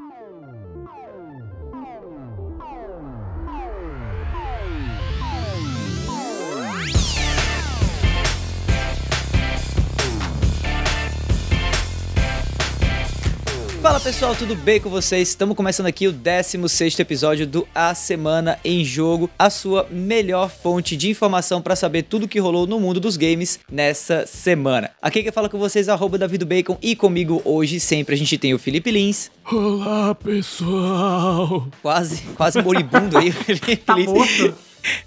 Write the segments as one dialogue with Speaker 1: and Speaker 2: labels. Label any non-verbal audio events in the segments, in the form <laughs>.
Speaker 1: Oh. Fala pessoal, tudo bem com vocês? Estamos começando aqui o 16 episódio do A Semana em Jogo, a sua melhor fonte de informação para saber tudo que rolou no mundo dos games nessa semana. Aqui que fala com vocês, arroba David Bacon, e comigo hoje sempre a gente tem o Felipe Lins.
Speaker 2: Olá pessoal!
Speaker 1: Quase, quase moribundo aí, o <laughs> Felipe
Speaker 3: Tá
Speaker 1: Lins.
Speaker 3: morto?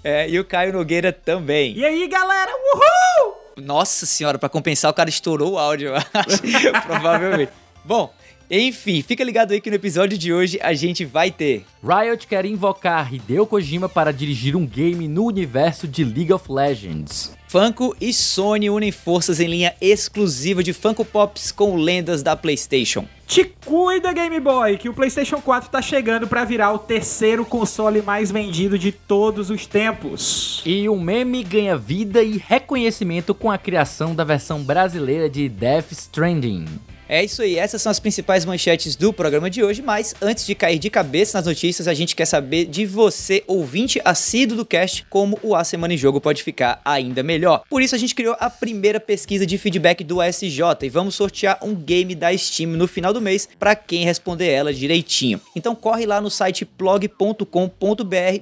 Speaker 1: É, e o Caio Nogueira também.
Speaker 3: E aí, galera? Uhul!
Speaker 1: Nossa senhora, pra compensar, o cara estourou o áudio, eu <laughs> acho. Provavelmente. Bom, enfim, fica ligado aí que no episódio de hoje a gente vai ter.
Speaker 2: Riot quer invocar Hideo Kojima para dirigir um game no universo de League of Legends.
Speaker 1: Funko e Sony unem forças em linha exclusiva de Funko Pops com lendas da PlayStation.
Speaker 3: Te cuida, Game Boy, que o PlayStation 4 tá chegando pra virar o terceiro console mais vendido de todos os tempos.
Speaker 2: E um meme ganha vida e reconhecimento com a criação da versão brasileira de Death Stranding.
Speaker 1: É isso aí, essas são as principais manchetes do programa de hoje, mas antes de cair de cabeça nas notícias, a gente quer saber de você, ouvinte assíduo do cast, como o A Semana em Jogo pode ficar ainda melhor. Por isso a gente criou a primeira pesquisa de feedback do ASJ e vamos sortear um game da Steam no final do mês para quem responder ela direitinho. Então corre lá no site blog.com.br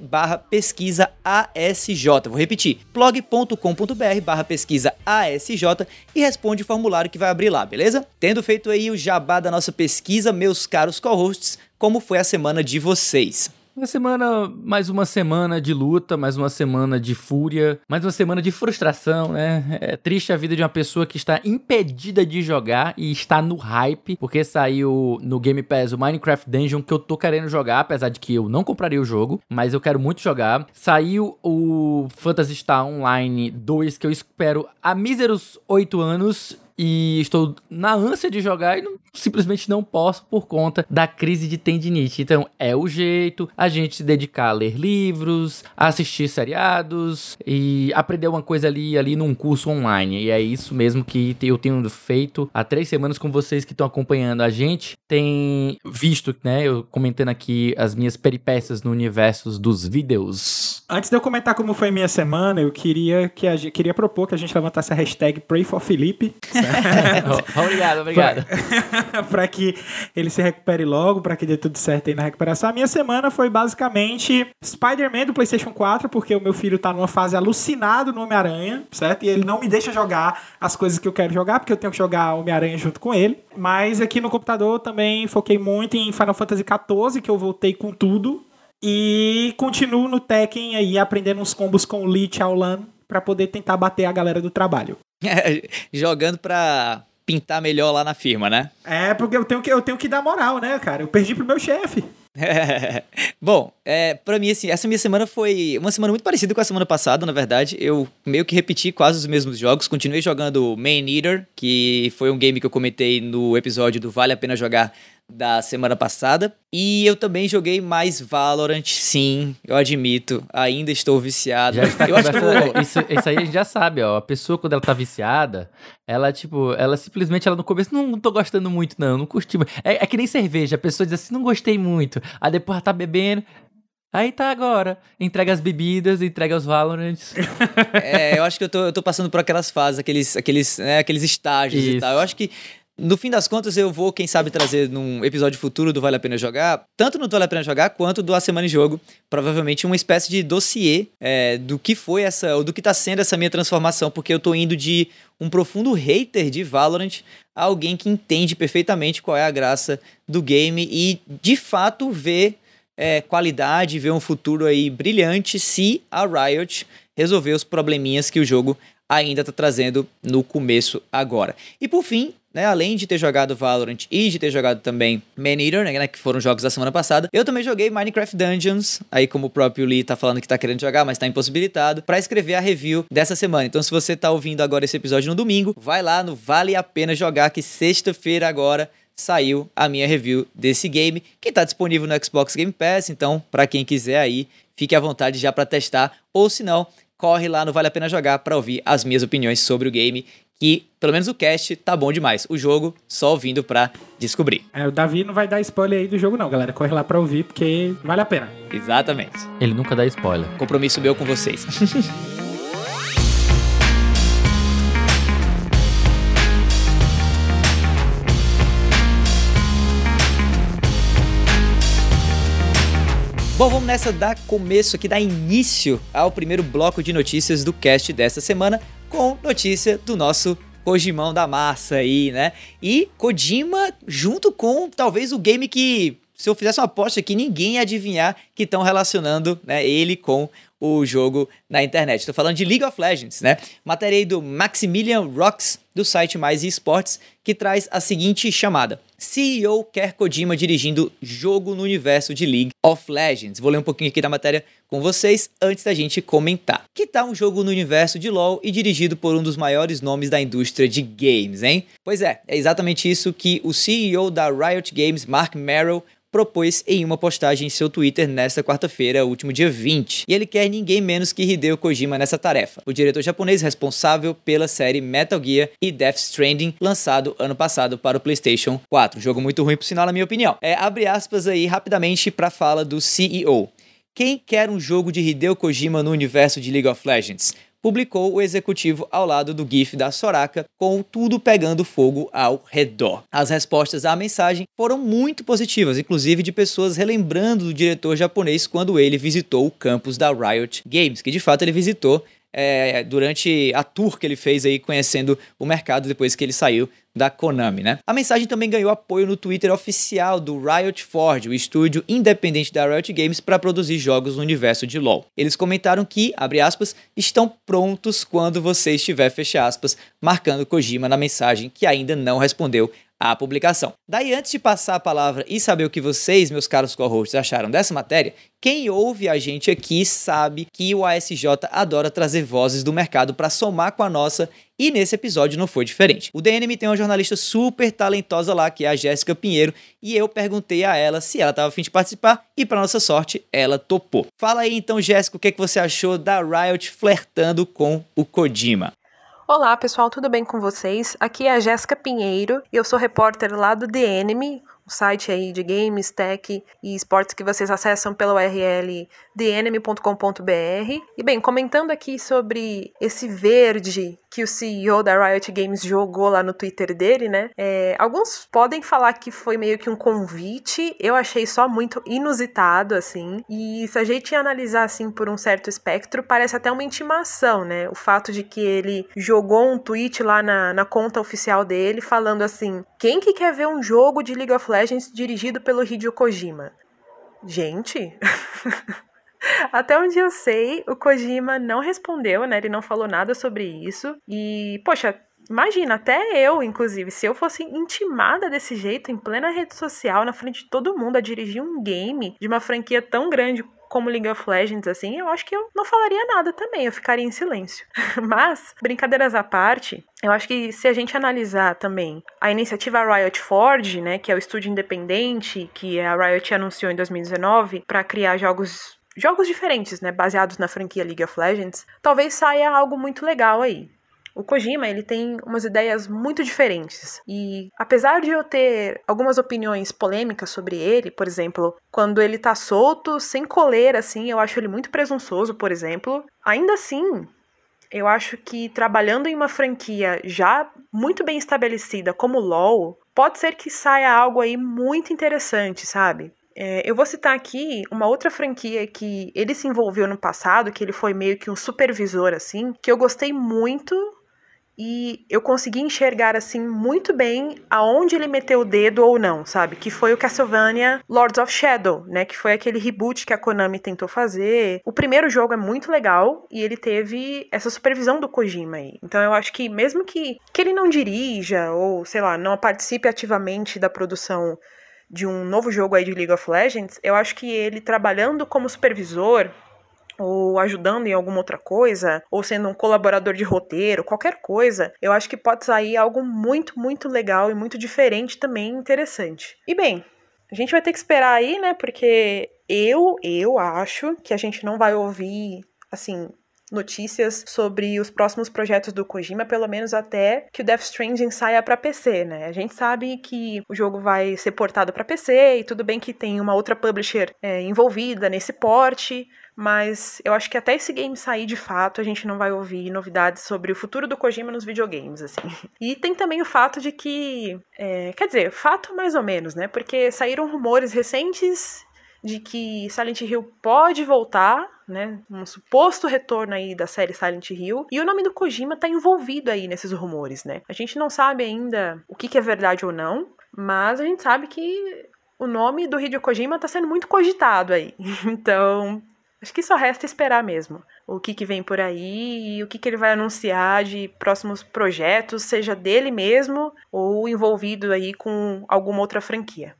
Speaker 1: barra pesquisa ASJ. Vou repetir, blog.com.br barra pesquisa ASJ e responde o formulário que vai abrir lá, beleza? Tendo feito aí o jabá da nossa pesquisa, meus caros co-hosts, como foi a semana de vocês?
Speaker 2: Uma semana, mais uma semana de luta, mais uma semana de fúria, mais uma semana de frustração, né? É triste a vida de uma pessoa que está impedida de jogar e está no hype, porque saiu no Game Pass o Minecraft Dungeon que eu tô querendo jogar, apesar de que eu não compraria o jogo, mas eu quero muito jogar. Saiu o Phantasy Star Online 2 que eu espero há míseros 8 anos e estou na ânsia de jogar e não- simplesmente não posso por conta da crise de tendinite. Então é o jeito a gente se dedicar a ler livros, a assistir seriados e aprender uma coisa ali e ali num curso online. E é isso mesmo que eu tenho feito há três semanas com vocês que estão acompanhando a gente. Tem visto, né, eu comentando aqui as minhas peripécias no universo dos vídeos.
Speaker 3: Antes de eu comentar como foi minha semana, eu queria que a gente, queria propor que a gente levantasse a hashtag PrayForFelipe <laughs>
Speaker 2: obrigado, obrigado.
Speaker 3: para <laughs> que ele se recupere logo, para que dê tudo certo aí na recuperação. A minha semana foi basicamente Spider-Man do PlayStation 4, porque o meu filho tá numa fase alucinado no Homem-Aranha, certo? E ele não me deixa jogar as coisas que eu quero jogar, porque eu tenho que jogar Homem-Aranha junto com ele. Mas aqui no computador também foquei muito em Final Fantasy XIV, que eu voltei com tudo. E continuo no Tekken aí aprendendo uns combos com o Lee Chaolan para poder tentar bater a galera do trabalho. <laughs>
Speaker 1: Jogando pra pintar melhor lá na firma, né?
Speaker 3: É, porque eu tenho que, eu tenho que dar moral, né, cara? Eu perdi pro meu chefe. <laughs>
Speaker 1: Bom, é, pra mim, assim, essa minha semana foi uma semana muito parecida com a semana passada, na verdade. Eu meio que repeti quase os mesmos jogos. Continuei jogando Man Eater, que foi um game que eu comentei no episódio do Vale a Pena Jogar da semana passada. E eu também joguei mais Valorant, sim, eu admito. Ainda estou viciado. Eu acho que vou...
Speaker 2: isso, isso aí a gente já sabe, ó. A pessoa, quando ela tá viciada, ela, tipo, ela simplesmente, ela no começo, não, não tô gostando muito, não, não curti. muito." É, é que nem cerveja, a pessoa diz assim, não gostei muito. Aí depois ela tá bebendo. Aí tá agora. Entrega as bebidas, entrega os Valorants.
Speaker 1: É, eu acho que eu tô, eu tô passando por aquelas fases, aqueles, aqueles, né, aqueles estágios e
Speaker 2: Isso.
Speaker 1: tal. Eu acho que, no fim das contas, eu vou, quem sabe, trazer num episódio futuro do Vale a Pena Jogar, tanto no Vale a Pena Jogar quanto do A Semana em Jogo, provavelmente uma espécie de dossiê é, do que foi essa, ou do que tá sendo essa minha transformação, porque eu tô indo de um profundo hater de Valorant a alguém que entende perfeitamente qual é a graça do game e, de fato, vê é, qualidade, vê um futuro aí brilhante se a Riot resolver os probleminhas que o jogo ainda tá trazendo no começo agora. E por fim, né, além de ter jogado Valorant e de ter jogado também Man Eater, né, que foram jogos da semana passada, eu também joguei Minecraft Dungeons, aí como o próprio Lee tá falando que tá querendo jogar, mas tá impossibilitado, pra escrever a review dessa semana. Então se você tá ouvindo agora esse episódio no domingo, vai lá no Vale a Pena Jogar, que sexta-feira agora saiu a minha review desse game, que tá disponível no Xbox Game Pass, então pra quem quiser aí, fique à vontade já pra testar, ou se não, corre lá no Vale a Pena Jogar pra ouvir as minhas opiniões sobre o game, que pelo menos o cast tá bom demais. O jogo só ouvindo pra descobrir.
Speaker 3: É, o Davi não vai dar spoiler aí do jogo não, galera. Corre lá pra ouvir porque vale a pena.
Speaker 1: Exatamente.
Speaker 2: Ele nunca dá spoiler.
Speaker 1: Compromisso meu com vocês. <laughs> Bom, vamos nessa dar começo aqui, dar início ao primeiro bloco de notícias do cast dessa semana, com notícia do nosso Kojimão da massa aí, né? E Kojima junto com talvez o game que se eu fizesse uma aposta aqui, ninguém ia adivinhar que estão relacionando né, ele com o jogo na internet. Estou falando de League of Legends, né? Matéria aí do Maximilian Rocks, do site Mais Esports, que traz a seguinte chamada. CEO quer Kojima dirigindo jogo no universo de League of Legends. Vou ler um pouquinho aqui da matéria com vocês antes da gente comentar. Que tal um jogo no universo de LoL e dirigido por um dos maiores nomes da indústria de games, hein? Pois é, é exatamente isso que o CEO da Riot Games, Mark Merrill, propôs em uma postagem em seu Twitter nesta quarta-feira, último dia 20. E ele quer ninguém menos que Hideo Kojima nessa tarefa, o diretor japonês responsável pela série Metal Gear e Death Stranding, lançado ano passado para o PlayStation 4. Um jogo muito ruim, por sinal, na minha opinião. É, abre aspas aí rapidamente para a fala do CEO. Quem quer um jogo de Hideo Kojima no universo de League of Legends? Publicou o executivo ao lado do GIF da Soraka, com tudo pegando fogo ao redor. As respostas à mensagem foram muito positivas, inclusive de pessoas relembrando do diretor japonês quando ele visitou o campus da Riot Games, que de fato ele visitou é, durante a tour que ele fez aí conhecendo o mercado depois que ele saiu da Konami, né? A mensagem também ganhou apoio no Twitter oficial do Riot Forge, o estúdio independente da Riot Games para produzir jogos no universo de LoL. Eles comentaram que, abre aspas, estão prontos quando você estiver, fecha aspas, marcando Kojima na mensagem que ainda não respondeu a publicação. Daí, antes de passar a palavra e saber o que vocês, meus caros co-hosts, acharam dessa matéria, quem ouve a gente aqui sabe que o ASJ adora trazer vozes do mercado para somar com a nossa e nesse episódio não foi diferente. O DNM tem uma jornalista super talentosa lá, que é a Jéssica Pinheiro, e eu perguntei a ela se ela estava afim de participar e, para nossa sorte, ela topou. Fala aí então, Jéssica, o que, é que você achou da Riot flertando com o Kojima?
Speaker 4: Olá, pessoal, tudo bem com vocês? Aqui é a Jéssica Pinheiro e eu sou repórter lá do The Enemy, o site aí de games, tech e esportes que vocês acessam pela URL theenemy.com.br. E bem, comentando aqui sobre esse verde que o CEO da Riot Games jogou lá no Twitter dele, né? É, alguns podem falar que foi meio que um convite, eu achei só muito inusitado, assim. E se a gente analisar, assim, por um certo espectro, parece até uma intimação, né? O fato de que ele jogou um tweet lá na, na conta oficial dele falando assim: quem que quer ver um jogo de League of Legends dirigido pelo Hideo Kojima? Gente. <laughs> Até onde eu sei, o Kojima não respondeu, né? Ele não falou nada sobre isso. E, poxa, imagina, até eu, inclusive, se eu fosse intimada desse jeito, em plena rede social, na frente de todo mundo, a dirigir um game de uma franquia tão grande como League of Legends, assim, eu acho que eu não falaria nada também, eu ficaria em silêncio. <laughs> Mas, brincadeiras à parte, eu acho que se a gente analisar também a iniciativa Riot Forge, né, que é o estúdio independente que a Riot anunciou em 2019 para criar jogos jogos diferentes, né, baseados na franquia League of Legends, talvez saia algo muito legal aí. O Kojima, ele tem umas ideias muito diferentes. E apesar de eu ter algumas opiniões polêmicas sobre ele, por exemplo, quando ele tá solto, sem coleira assim, eu acho ele muito presunçoso, por exemplo, ainda assim, eu acho que trabalhando em uma franquia já muito bem estabelecida como LoL, pode ser que saia algo aí muito interessante, sabe? É, eu vou citar aqui uma outra franquia que ele se envolveu no passado, que ele foi meio que um supervisor, assim, que eu gostei muito e eu consegui enxergar assim muito bem aonde ele meteu o dedo ou não, sabe? Que foi o Castlevania Lords of Shadow, né? Que foi aquele reboot que a Konami tentou fazer. O primeiro jogo é muito legal e ele teve essa supervisão do Kojima aí. Então eu acho que mesmo que, que ele não dirija ou, sei lá, não participe ativamente da produção de um novo jogo aí de League of Legends, eu acho que ele trabalhando como supervisor ou ajudando em alguma outra coisa, ou sendo um colaborador de roteiro, qualquer coisa, eu acho que pode sair algo muito, muito legal e muito diferente também interessante. E bem, a gente vai ter que esperar aí, né? Porque eu, eu acho que a gente não vai ouvir, assim, notícias sobre os próximos projetos do Kojima, pelo menos até que o Death Stranding saia para PC, né? A gente sabe que o jogo vai ser portado para PC e tudo bem que tem uma outra publisher é, envolvida nesse porte, mas eu acho que até esse game sair de fato, a gente não vai ouvir novidades sobre o futuro do Kojima nos videogames, assim. <laughs> E tem também o fato de que, é, quer dizer, fato mais ou menos, né? Porque saíram rumores recentes de que Silent Hill pode voltar, né? Um suposto retorno aí da série Silent Hill. E o nome do Kojima tá envolvido aí nesses rumores, né? A gente não sabe ainda o que, que é verdade ou não, mas a gente sabe que o nome do Hideo Kojima tá sendo muito cogitado aí. <laughs> Então, acho que só resta esperar mesmo o que, que vem por aí e o que, que ele vai anunciar de próximos projetos, seja dele mesmo ou envolvido aí com alguma outra franquia.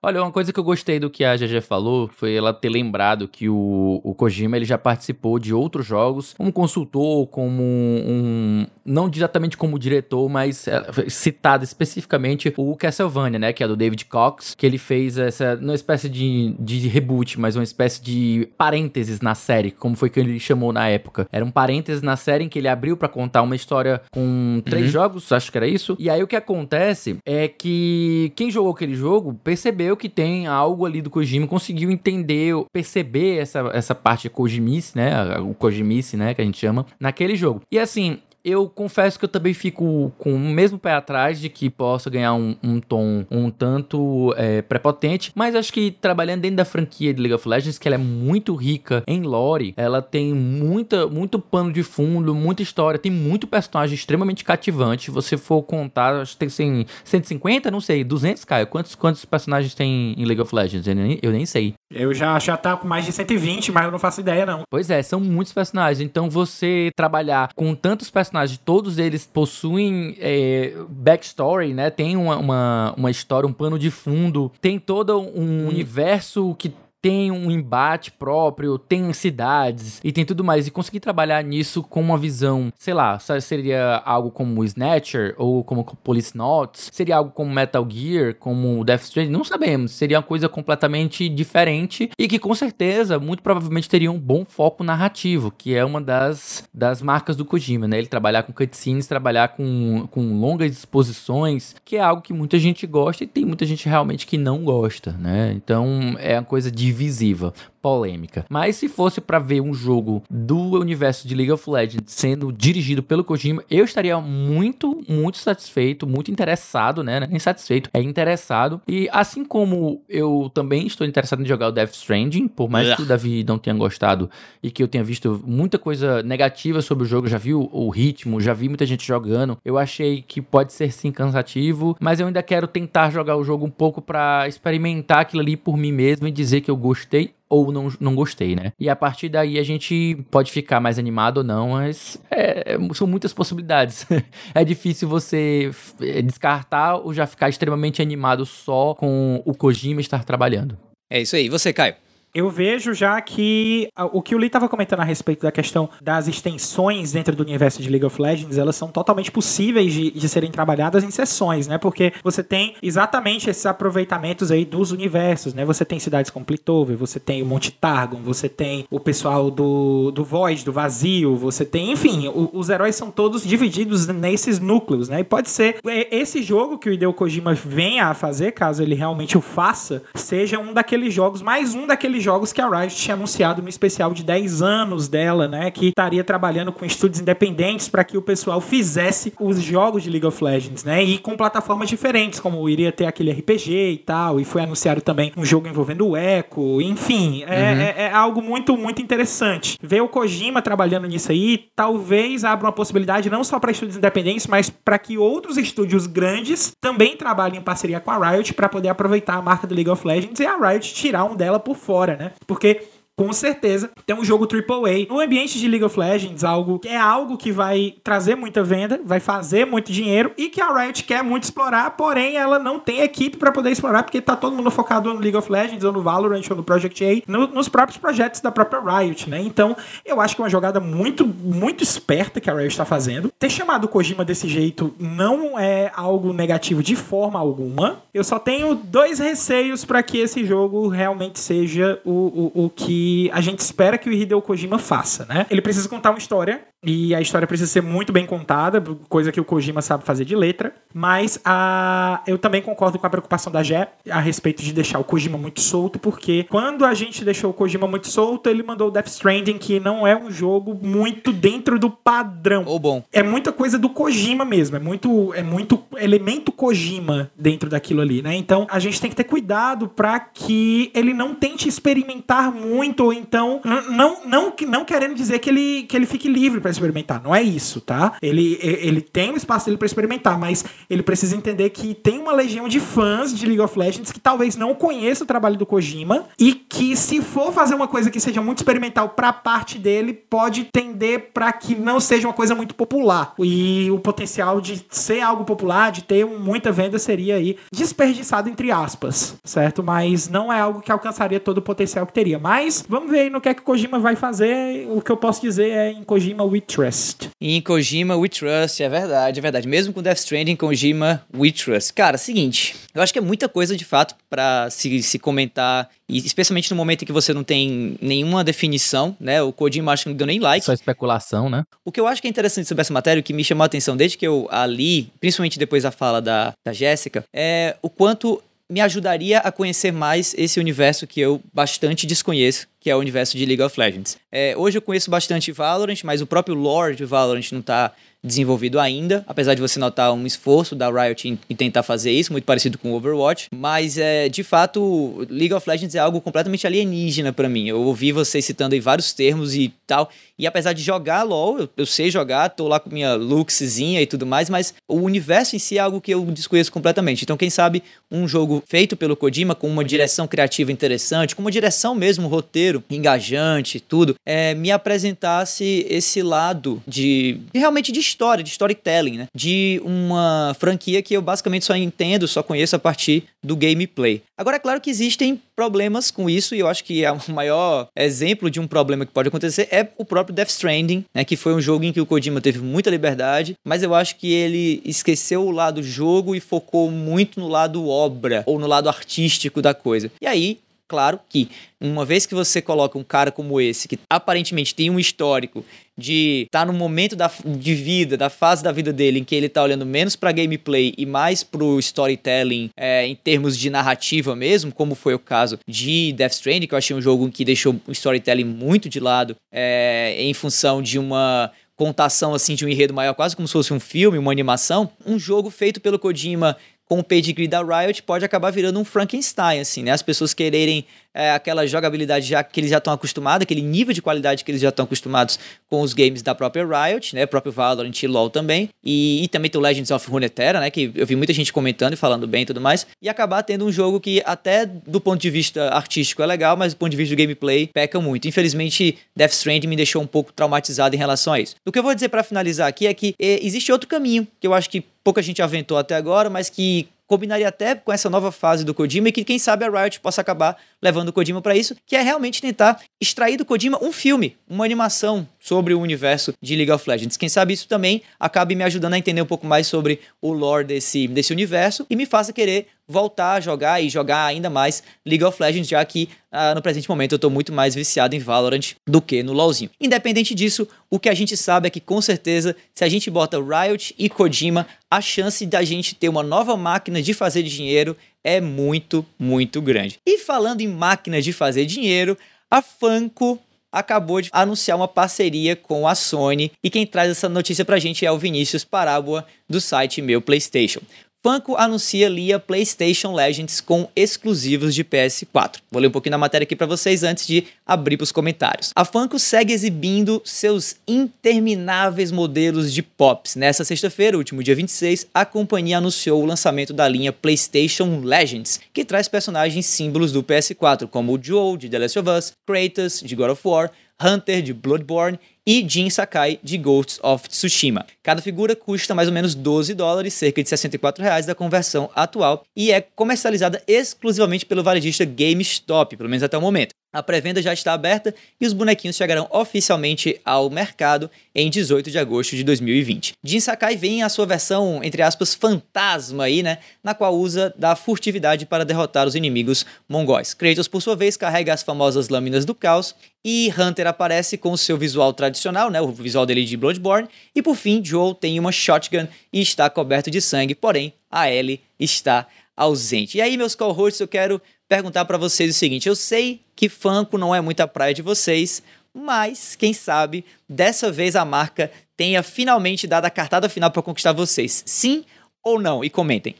Speaker 2: Olha, uma coisa que eu gostei do que a GG falou foi ela ter lembrado que o, o Kojima ele já participou de outros jogos como consultor, como um. Não exatamente como diretor, mas é, citado especificamente o Castlevania, né? Que é do David Cox, que ele fez essa. Não espécie de, de reboot, mas uma espécie de parênteses na série, como foi que ele chamou na época. Era um parênteses na série em que ele abriu para contar uma história com três uhum. jogos, acho que era isso. E aí o que acontece é que quem jogou aquele jogo percebeu percebeu que tem algo ali do Kojima, conseguiu entender, perceber essa, essa parte Kojimice, né? O Kojimice, né? Que a gente chama, naquele jogo. E assim, eu confesso que eu também fico com o mesmo pé atrás de que possa ganhar um, um tom um tanto é, prepotente, mas acho que trabalhando dentro da franquia de League of Legends, que ela é muito rica em lore, ela tem muita, muito pano de fundo, muita história, tem muito personagem extremamente cativante. Se você for contar, acho que tem assim, 150, não sei, 200, Caio. Quantos, quantos personagens tem em League of Legends? Eu nem, eu nem sei.
Speaker 3: Eu já, já tá com mais de 120, mas eu não faço ideia, não.
Speaker 2: Pois é, são muitos personagens. Então você trabalhar com tantos personagens todos eles possuem é, backstory, né? Tem uma, uma, uma história, um pano de fundo, tem todo um hum. universo que tem um embate próprio, tem cidades e tem tudo mais. E conseguir trabalhar nisso com uma visão, sei lá, seria algo como Snatcher ou como Police Notes, seria algo como Metal Gear, como Death Stranding, não sabemos. Seria uma coisa completamente diferente e que com certeza, muito provavelmente teria um bom foco narrativo, que é uma das, das marcas do Kojima, né? Ele trabalhar com cutscenes, trabalhar com, com longas exposições, que é algo que muita gente gosta e tem muita gente realmente que não gosta, né? Então é uma coisa de divisiva, polêmica. Mas se fosse para ver um jogo do universo de League of Legends sendo dirigido pelo Kojima, eu estaria muito, muito satisfeito, muito interessado, né? Nem satisfeito, é interessado. E assim como eu também estou interessado em jogar o Death Stranding, por mais que o Davi não tenha gostado e que eu tenha visto muita coisa negativa sobre o jogo, já vi o, o ritmo, já vi muita gente jogando. Eu achei que pode ser sim cansativo, mas eu ainda quero tentar jogar o jogo um pouco para experimentar aquilo ali por mim mesmo e dizer que eu gostei ou não, não gostei, né? E a partir daí a gente pode ficar mais animado ou não, mas é, é são muitas possibilidades. <laughs> é difícil você é, descartar ou já ficar extremamente animado só com o Kojima estar trabalhando.
Speaker 1: É isso aí. E você, Caio?
Speaker 3: Eu vejo já que o que o Lee estava comentando a respeito da questão das extensões dentro do universo de League of Legends, elas são totalmente possíveis de, de serem trabalhadas em sessões, né? Porque você tem exatamente esses aproveitamentos aí dos universos, né? Você tem cidades como Plitover, você tem o Monte Targon, você tem o pessoal do, do Void, do Vazio, você tem, enfim, o, os heróis são todos divididos nesses núcleos, né? E pode ser esse jogo que o Hideo Kojima venha a fazer, caso ele realmente o faça, seja um daqueles jogos, mais um daqueles jogos que a Riot tinha anunciado no especial de 10 anos dela, né? Que estaria trabalhando com estúdios independentes para que o pessoal fizesse os jogos de League of Legends, né? E com plataformas diferentes, como iria ter aquele RPG e tal. E foi anunciado também um jogo envolvendo o Echo. Enfim, é, uhum. é, é algo muito, muito interessante. Ver o Kojima trabalhando nisso aí talvez abra uma possibilidade não só para estúdios independentes, mas para que outros estúdios grandes também trabalhem em parceria com a Riot para poder aproveitar a marca do League of Legends e a Riot tirar um dela por fora, né? Porque com certeza tem um jogo AAA no ambiente de League of Legends, algo é algo que vai trazer muita venda, vai fazer muito dinheiro e que a Riot quer muito explorar, porém ela não tem equipe para poder explorar porque tá todo mundo focado no League of Legends ou no Valorant ou no Project A, no, nos próprios projetos da própria Riot, né? Então, eu acho que é uma jogada muito muito esperta que a Riot está fazendo. Ter chamado o Kojima desse jeito não é algo negativo de forma alguma. Eu só tenho dois receios para que esse jogo realmente seja o, o, o que que a gente espera que o Hideo Kojima faça, né? Ele precisa contar uma história e a história precisa ser muito bem contada, coisa que o Kojima sabe fazer de letra. Mas a... eu também concordo com a preocupação da Jé a respeito de deixar o Kojima muito solto, porque quando a gente deixou o Kojima muito solto, ele mandou o Death Stranding, que não é um jogo muito dentro do padrão.
Speaker 1: Ou bom.
Speaker 3: É muita coisa do Kojima mesmo, é muito, é muito elemento Kojima dentro daquilo ali, né? Então a gente tem que ter cuidado para que ele não tente experimentar muito, ou então não, não, não querendo dizer que ele, que ele fique livre para experimentar. Não é isso, tá? Ele, ele tem um espaço dele para experimentar, mas ele precisa entender que tem uma legião de fãs de League of Legends que talvez não conheça o trabalho do Kojima e que se for fazer uma coisa que seja muito experimental para parte dele, pode tender para que não seja uma coisa muito popular. E o potencial de ser algo popular, de ter muita venda seria aí desperdiçado entre aspas, certo? Mas não é algo que alcançaria todo o potencial que teria. Mas vamos ver aí no que é que Kojima vai fazer. O que eu posso dizer é em Kojima we trust.
Speaker 1: Em Kojima we trust, é verdade, é verdade. Mesmo com Death Stranding, Kojima we trust. Cara, seguinte, eu acho que é muita coisa de fato para se, se comentar e especialmente no momento em que você não tem nenhuma definição, né? O Kojima acho que não deu nem like.
Speaker 2: Só especulação, né?
Speaker 1: O que eu acho que é interessante sobre essa matéria, o que me chamou a atenção desde que eu a li, principalmente depois da fala da, da Jéssica, é o quanto me ajudaria a conhecer mais esse universo que eu bastante desconheço, que é o universo de League of Legends. É, hoje eu conheço bastante Valorant, mas o próprio lore de Valorant não está desenvolvido ainda, apesar de você notar um esforço da Riot em, em, tentar fazer isso, muito parecido com Overwatch, mas é, de fato, League of Legends é algo completamente alienígena para mim. Eu ouvi vocês citando aí vários termos e tal, e apesar de jogar LoL, eu, eu sei jogar, tô lá com minha luxzinha e tudo mais, mas o universo em si é algo que eu desconheço completamente. Então, quem sabe um jogo feito pelo Kojima com uma direção criativa interessante, com uma direção mesmo, um roteiro engajante, tudo, é, me apresentasse esse lado de, realmente de história, de storytelling, né? De uma franquia que eu basicamente só entendo, só conheço a partir do gameplay. Agora, é claro que existem problemas com isso, e eu acho que é o maior exemplo de um problema que pode acontecer é o próprio Death Stranding, né? Que foi um jogo em que o Kojima teve muita liberdade, mas eu acho que ele esqueceu o lado jogo e focou muito no lado obra, ou no lado artístico da coisa. E aí, Claro que, uma vez que você coloca um cara como esse, que aparentemente tem um histórico de estar tá no momento da, de vida, da fase da vida dele, em que ele está olhando menos para gameplay e mais para o storytelling é, em termos de narrativa mesmo, como foi o caso de Death Stranding, que eu achei um jogo que deixou o storytelling muito de lado é, em função de uma contação assim de um enredo maior, quase como se fosse um filme, uma animação. Um jogo feito pelo Kojima com o pedigree da Riot pode acabar virando um Frankenstein, assim, né? As pessoas quererem é, aquela jogabilidade já que eles já estão acostumados, aquele nível de qualidade que eles já estão acostumados com os games da própria Riot, né? Próprio Valorant e LoL também. E, e também tem o Legends of Runeterra, né? Que eu vi muita gente comentando e falando bem e tudo mais. E acabar tendo um jogo que até do ponto de vista artístico é legal, mas do ponto de vista do gameplay peca muito. Infelizmente, Death Stranding me deixou um pouco traumatizado em relação a isso. O que eu vou dizer para finalizar aqui é que é, existe outro caminho que eu acho que pouca gente aventou até agora, mas que combinaria até com essa nova fase do Kojima e que quem sabe a Riot possa acabar levando o Kojima para isso, que é realmente tentar extrair do Kojima um filme, uma animação sobre o universo de League of Legends. Quem sabe isso também acabe me ajudando a entender um pouco mais sobre o lore desse, desse universo e me faça querer voltar a jogar e jogar ainda mais League of Legends, já que ah, no presente momento eu estou muito mais viciado em Valorant do que no LoLzinho. Independente disso, o que a gente sabe é que com certeza, se a gente bota Riot e Kojima, a chance da gente ter uma nova máquina de fazer dinheiro é muito, muito grande. E falando em máquinas de fazer dinheiro, a Funko acabou de anunciar uma parceria com a Sony e quem traz essa notícia pra gente é o Vinícius Parábola do site Meu PlayStation. Funko anuncia Lia PlayStation Legends com exclusivos de PS4. Vou ler um pouquinho da matéria aqui para vocês antes de abrir para os comentários. A Funko segue exibindo seus intermináveis modelos de Pops. Nessa sexta-feira, último dia 26, a companhia anunciou o lançamento da linha PlayStation Legends, que traz personagens símbolos do PS4, como o Joel de The Last of Us, Kratos de God of War, Hunter de Bloodborne e Jin Sakai de Ghosts of Tsushima. Cada figura custa mais ou menos 12 dólares, cerca de 64 reais da conversão atual, e é comercializada exclusivamente pelo varejista GameStop, pelo menos até o momento. A pré-venda já está aberta e os bonequinhos chegarão oficialmente ao mercado em 18 de agosto de 2020. Jin Sakai vem a sua versão, entre aspas, fantasma aí, né? Na qual usa da furtividade para derrotar os inimigos mongóis. Kratos, por sua vez, carrega as famosas lâminas do caos e Hunter aparece com o seu visual tradicional, né? O visual dele de Bloodborne. E por fim, Joel tem uma shotgun e está coberto de sangue, porém a Ellie está ausente. E aí, meus co-hosts, eu quero perguntar para vocês o seguinte: eu sei que Funko não é muita praia de vocês, mas quem sabe dessa vez a marca tenha finalmente dado a cartada final para conquistar vocês. Sim ou não? E comentem.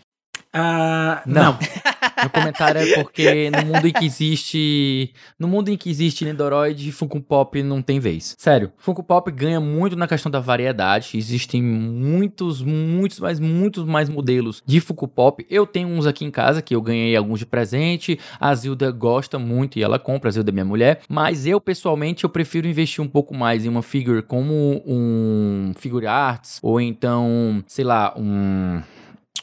Speaker 3: Uh, não. não. <laughs>
Speaker 2: Meu comentário é porque no mundo em que existe. No mundo em que existe Nendoroid, Funko Pop não tem vez. Sério, Funko Pop ganha muito na questão da variedade. Existem muitos, muitos, mas muitos mais modelos de Funko Pop. Eu tenho uns aqui em casa que eu ganhei alguns de presente. A Zilda gosta muito e ela compra, a Zilda é minha mulher. Mas eu, pessoalmente, eu prefiro investir um pouco mais em uma figure como um Figure Arts ou então, sei lá, um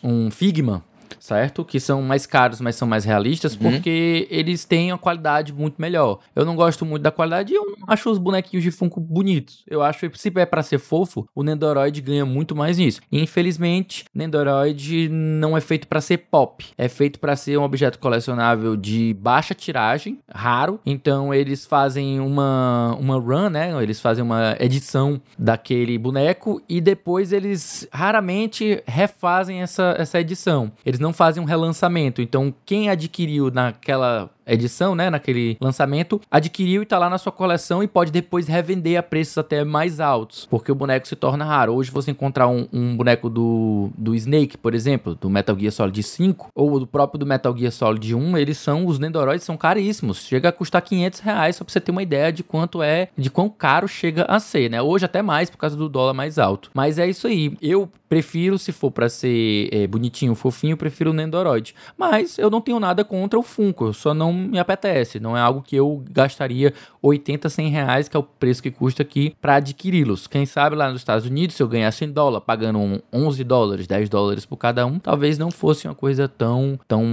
Speaker 2: um Figma, certo? Que são mais caros, mas são mais realistas, uhum. porque eles têm uma qualidade muito melhor. Eu não gosto muito da qualidade e eu não acho os bonequinhos de Funko bonitos. Eu acho que se é para ser fofo, o Nendoroid ganha muito mais nisso. E, infelizmente, Nendoroid não é feito para ser pop. É feito para ser um objeto colecionável de baixa tiragem, raro. Então, eles fazem uma, uma run, né? Eles fazem uma edição daquele boneco e depois eles raramente refazem essa, essa edição. Eles não fazem um relançamento. Então, quem adquiriu naquela edição, né, naquele lançamento, adquiriu e tá lá na sua coleção e pode depois revender a preços até mais altos, porque o boneco se torna raro. Hoje você encontrar um, um boneco do, do Snake, por exemplo, do Metal Gear Solid 5, ou do próprio do Metal Gear Solid 1, eles são, os Nendoroids são caríssimos. Chega a custar 500 reais, só pra você ter uma ideia de quanto é, de quão caro chega a ser, né? Hoje até mais, por causa do dólar mais alto. Mas é isso aí. Eu prefiro, se for para ser é, bonitinho, fofinho, prefiro o Nendoroid. Mas eu não tenho nada contra o Funko, eu só não me apetece. Não é algo que eu gastaria 80, 100 reais, que é o preço que custa aqui para adquiri-los. Quem sabe lá nos Estados Unidos, se eu ganhasse em dólar, pagando 11 dólares, 10 dólares por cada um, talvez não fosse uma coisa tão, tão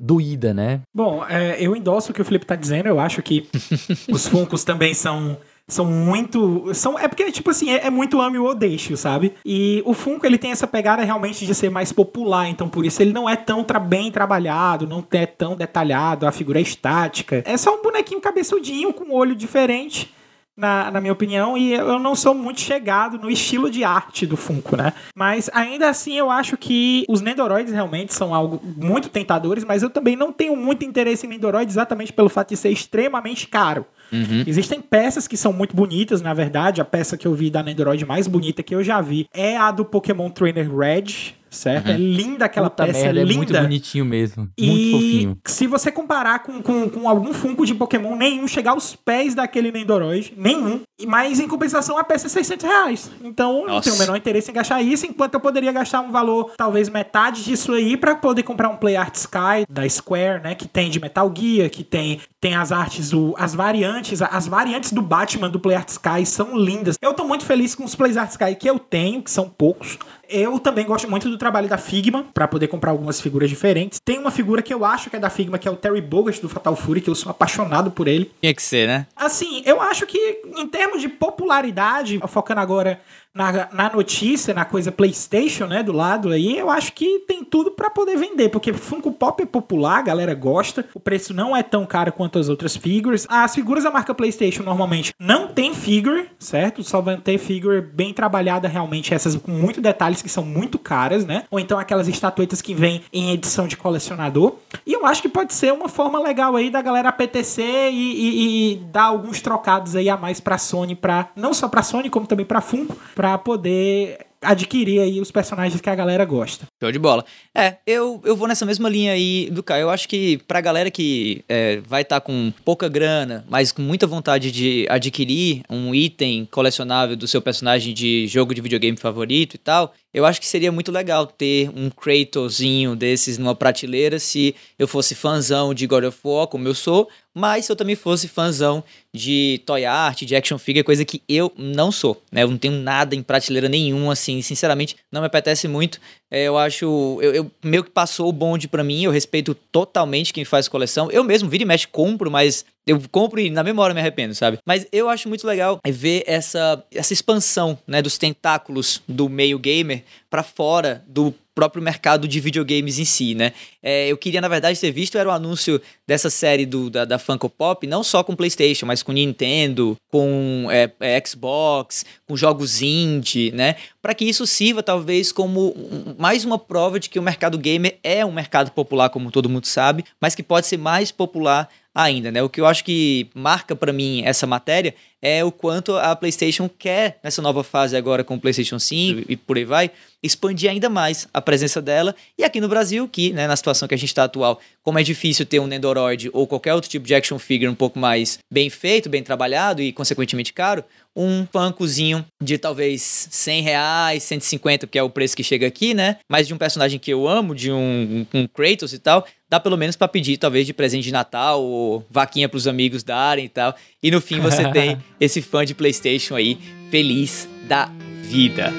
Speaker 2: doída, né?
Speaker 3: Bom, é, eu endosso o que o Felipe tá dizendo. Eu acho que <laughs> os Funkos também são são muito. São, é porque, tipo assim, é, é muito ame ou deixo, sabe? E o Funko, ele tem essa pegada realmente de ser mais popular, então por isso ele não é tão tra bem trabalhado, não é tão detalhado, a figura é estática. É só um bonequinho cabeçudinho com um olho diferente. Na, na, minha opinião, e eu não sou muito chegado no estilo de arte do Funko, né? Mas ainda assim eu acho que os Nendoroids realmente são algo muito tentadores, mas eu também não tenho muito interesse em Nendoroids exatamente pelo fato de ser extremamente caro. Uhum. Existem peças que são muito bonitas, na verdade. A peça que eu vi da Nendoroid mais bonita que eu já vi é a do Pokémon Trainer Red, certo? Uhum. É linda aquela Puta peça, merda, é linda. É
Speaker 2: muito bonitinho mesmo. E muito fofinho.
Speaker 3: se você comparar com, com, com, algum Funko de Pokémon, nenhum chegar aos pés daquele Nendoroid, nenhum. Mas em compensação a peça é 600 reais. Então Nossa. eu não tenho o menor interesse em gastar isso, enquanto eu poderia gastar um valor, talvez metade disso aí, para poder comprar um Play Art Sky da Square, né? Que tem de Metal Gear, que tem, tem as artes, do, as variantes, as variantes do Batman do Play Art Sky são lindas. Eu tô muito feliz com os Play Art Sky que eu tenho, que são poucos. Eu também gosto muito do trabalho da Figma, para poder comprar algumas figuras diferentes. Tem uma figura que eu acho que é da Figma, que é o Terry Bogart do Fatal Fury, que eu sou apaixonado por ele.
Speaker 1: Tinha que ser, né?
Speaker 3: Assim, eu acho que em termos de popularidade, focando agora na, na notícia, na coisa PlayStation, né, do lado aí, eu acho que tem tudo para poder vender, porque Funko Pop é popular, a galera gosta, o preço não é tão caro quanto as outras figures. As figuras da marca PlayStation normalmente não tem figure, certo? Só vão ter figure bem trabalhada realmente, essas com muito detalhes que são muito caras, né? Ou então aquelas estatuetas que vêm em edição de colecionador. E eu acho que pode ser uma forma legal aí da galera PTC e, e, e dar alguns trocados aí a mais pra Sony, pra, não só pra Sony, como também pra Funko, pra para poder adquirir aí os personagens que a galera gosta.
Speaker 1: Show de bola. É, eu, eu vou nessa mesma linha aí do Caio. Eu acho que pra galera que é, vai estar tá com pouca grana, mas com muita vontade de adquirir um item colecionável do seu personagem de jogo de videogame favorito e tal, eu acho que seria muito legal ter um Kratosinho desses numa prateleira se eu fosse fãzão de God of War, como eu sou, mas se eu também fosse fãzão de toy art, de action figure, coisa que eu não sou, né? Eu não tenho nada em prateleira nenhuma, assim, sinceramente, não me apetece muito. É, eu acho. Eu, eu, meio que passou o bonde para mim. Eu respeito totalmente quem faz coleção. Eu mesmo, vira e mexe, compro, mas eu compro e na memória me arrependo, sabe? Mas eu acho muito legal ver essa, essa expansão, né, dos tentáculos do meio gamer para fora do próprio mercado de videogames em si, né? É, eu queria, na verdade, ter visto era o anúncio dessa série do, da, da Funko Pop, não só com PlayStation, mas com Nintendo, com é, é, Xbox, com jogos indie, né? Para que isso sirva, talvez, como mais uma prova de que o mercado gamer é um mercado popular, como todo mundo sabe, mas que pode ser mais popular ainda, né? O que eu acho que marca para mim essa matéria é o quanto a PlayStation quer nessa nova fase agora com o PlayStation 5 e por aí vai, expandir ainda mais a presença dela. E aqui no Brasil, que, né, na situação que a gente está atual, como é difícil ter um Nendoroid ou qualquer outro tipo de action figure um pouco mais bem feito, bem trabalhado e consequentemente caro, um pancozinho de talvez 100 reais, 150, que é o preço que chega aqui, né? Mas de um personagem que eu amo, de um, um Kratos e tal, dá pelo menos para pedir, talvez, de presente de Natal ou vaquinha para os amigos darem e tal. E no fim você <laughs> tem esse fã de PlayStation aí, feliz da vida.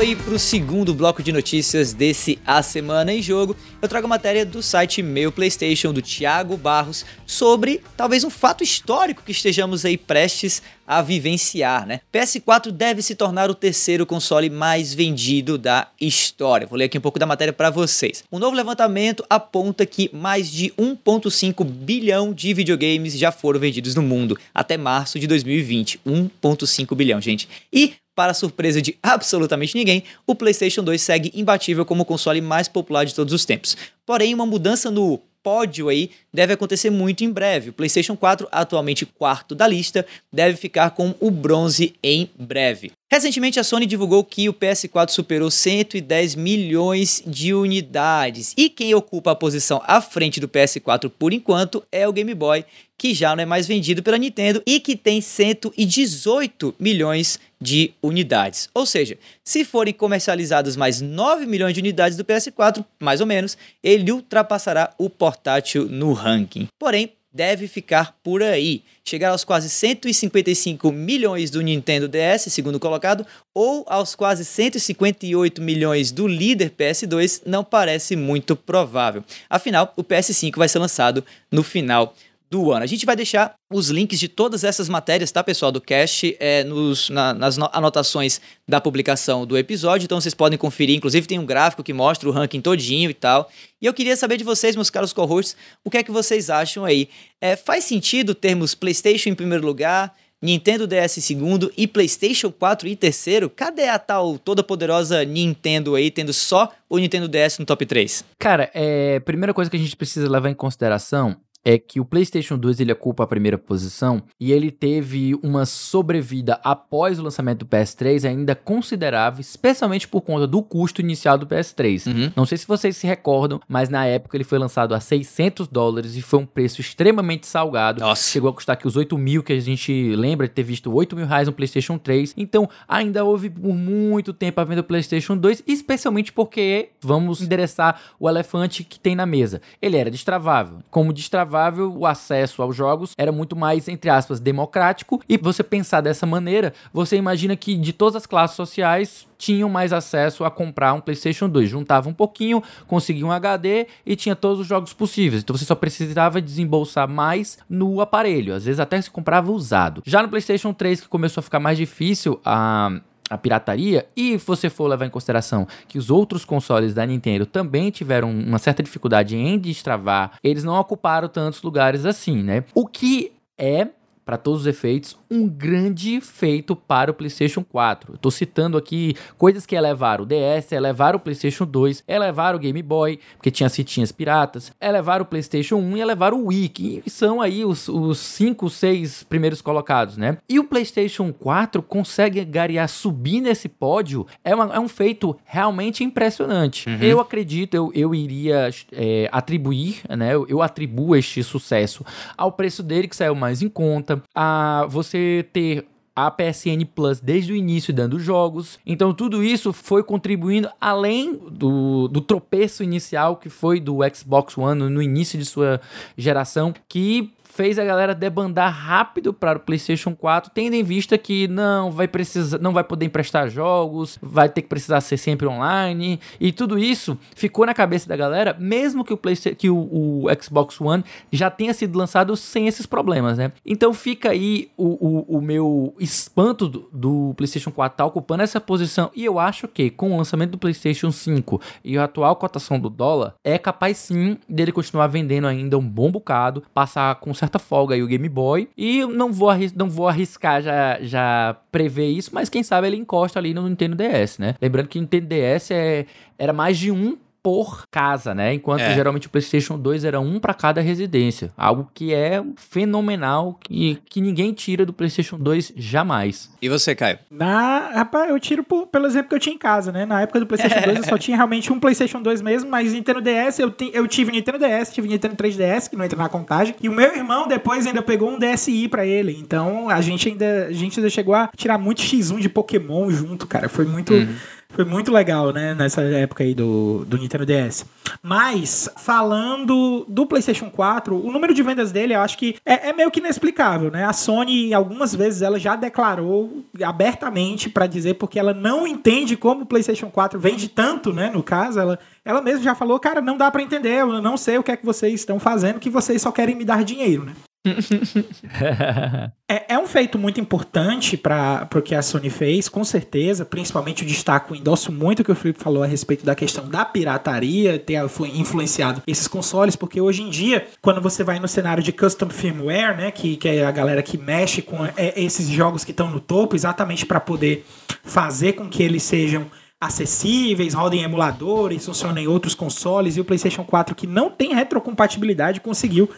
Speaker 1: Aí para o segundo bloco de notícias desse A Semana em Jogo, eu trago a matéria do site Meu PlayStation do Thiago Barros sobre talvez um fato histórico que estejamos aí prestes a vivenciar, né? PS4 deve se tornar o terceiro console mais vendido da história. Vou ler aqui um pouco da matéria para vocês. Um novo levantamento aponta que mais de 1.5 bilhão de videogames já foram vendidos no mundo até março de 2020. 1.5 bilhão, gente. E para surpresa de absolutamente ninguém, o PlayStation 2 segue imbatível como o console mais popular de todos os tempos. Porém, uma mudança no pódio aí deve acontecer muito em breve. O PlayStation 4, atualmente quarto da lista, deve ficar com o bronze em breve. Recentemente, a Sony divulgou que o PS4 superou 110 milhões de unidades. E quem ocupa a posição à frente do PS4 por enquanto é o Game Boy, que já não é mais vendido pela Nintendo e que tem 118 milhões de unidades. Ou seja, se forem comercializados mais 9 milhões de unidades do PS4, mais ou menos, ele ultrapassará o portátil no ranking. Porém, deve ficar por aí. Chegar aos quase 155 milhões do Nintendo DS, segundo colocado, ou aos quase 158 milhões do líder PS2 não parece muito provável. Afinal, o PS5 vai ser lançado no final do ano. A gente vai deixar os links de todas essas matérias, tá, pessoal, do cast, é, nos, na, nas anotações da publicação do episódio, então vocês podem conferir. Inclusive, tem um gráfico que mostra o ranking todinho e tal. E eu queria saber de vocês, meus caros co-hosts, o que é que vocês acham aí? É, faz sentido termos PlayStation em primeiro lugar? Nintendo DS em segundo e PlayStation 4 em terceiro? Cadê a tal toda poderosa Nintendo aí, tendo só o Nintendo DS no top 3?
Speaker 2: Cara, é, primeira coisa que a gente precisa levar em consideração é que o PlayStation 2 ele ocupa a primeira posição e ele teve uma sobrevida após o lançamento do PS3 ainda considerável, especialmente por conta do custo inicial do PS3. Uhum. Não sei se vocês se recordam, mas na época ele foi lançado a 600 dólares e foi um preço extremamente salgado.
Speaker 1: Nossa.
Speaker 2: Chegou a custar que os 8 mil que a gente lembra de ter visto 8 mil reais no PlayStation 3. Então ainda houve por muito tempo a venda do PlayStation 2, especialmente porque vamos endereçar o elefante que tem na mesa. Ele era destravável. Como destravável o acesso aos jogos era muito mais, entre aspas, democrático. E você pensar dessa maneira, você imagina que de todas as classes sociais tinham mais acesso a comprar um PlayStation 2. Juntava um pouquinho, conseguia um HD e tinha todos os jogos possíveis. Então você só precisava desembolsar mais no aparelho. Às vezes até se comprava usado. Já no PlayStation 3, que começou a ficar mais difícil a a pirataria, e você for levar em consideração que os outros consoles da Nintendo também tiveram uma certa dificuldade em destravar, eles não ocuparam tantos lugares assim, né? O que é para todos os efeitos, um grande feito para o PlayStation 4. Estou citando aqui coisas que elevaram o DS, elevaram o PlayStation 2, elevaram o Game Boy, porque tinha fitinhas piratas, elevaram o PlayStation 1 e elevaram o Wii, que são aí os, os cinco, seis primeiros colocados, né? E o PlayStation 4 consegue garear subir nesse pódio, é, uma, é um feito realmente impressionante. Uhum. Eu acredito, eu, eu iria é, atribuir, né? Eu, eu atribuo este sucesso ao preço dele, que saiu mais em conta, a você ter a PSN Plus desde o início dando jogos. Então tudo isso foi contribuindo além do, do tropeço inicial que foi do Xbox One no início de sua geração, que fez a galera debandar rápido para o PlayStation 4, tendo em vista que não vai precisar, não vai poder emprestar jogos, vai ter que precisar ser sempre online e tudo isso ficou na cabeça da galera, mesmo que o PlayStation, que o, o Xbox One já tenha sido lançado sem esses problemas, né? Então fica aí o, o, o meu espanto do, do, PlayStation 4 tá ocupando essa posição e eu acho que com o lançamento do PlayStation 5 e a atual cotação do dólar é capaz sim dele continuar vendendo ainda um bom bocado, passar com certa certa folga aí o Game Boy. E não vou, não vou arriscar já, já prever isso, mas quem sabe ele encosta ali no Nintendo DS, né? Lembrando que o Nintendo DS é, era mais de um por casa, né? Enquanto é. geralmente o PlayStation 2 era um para cada residência. Algo que é fenomenal e que ninguém tira do PlayStation 2 jamais.
Speaker 1: E você, Caio?
Speaker 3: Na, rapaz, eu tiro por, pelo exemplo que eu tinha em casa, né? Na época do PlayStation 2 eu só <laughs> tinha realmente um PlayStation 2 mesmo, mas Nintendo DS eu, te, eu tive Nintendo DS, tive Nintendo 3DS, que não entra na contagem. E o meu irmão depois ainda pegou um DSi para ele. Então a gente ainda a gente ainda chegou a tirar muito X1 de Pokémon junto, cara. Foi muito. Uhum foi muito legal, né? Nessa época aí do, do Nintendo DS. Mas, falando do PlayStation 4, o número de vendas dele eu acho que é, é meio que inexplicável, né? A Sony, algumas vezes, ela já declarou abertamente para dizer porque ela não entende como o PlayStation 4 vende tanto, né? No caso, ela, ela mesma já falou, cara, não dá para entender, eu não sei o que é que vocês estão fazendo, que vocês só querem me dar dinheiro, né? <laughs> é, é, um feito muito importante para o que a Sony fez, com certeza. Principalmente o destaco, endosso muito o que o Felipe falou a respeito da questão da pirataria, ter influenciado esses consoles, porque hoje em dia, quando você vai no cenário de custom firmware, né, que, que é a galera que mexe com é, esses jogos que estão no topo, exatamente para poder fazer com que eles sejam acessíveis, rodem emuladores, funcionem em outros consoles, e o PlayStation 4, que não tem retrocompatibilidade, conseguiu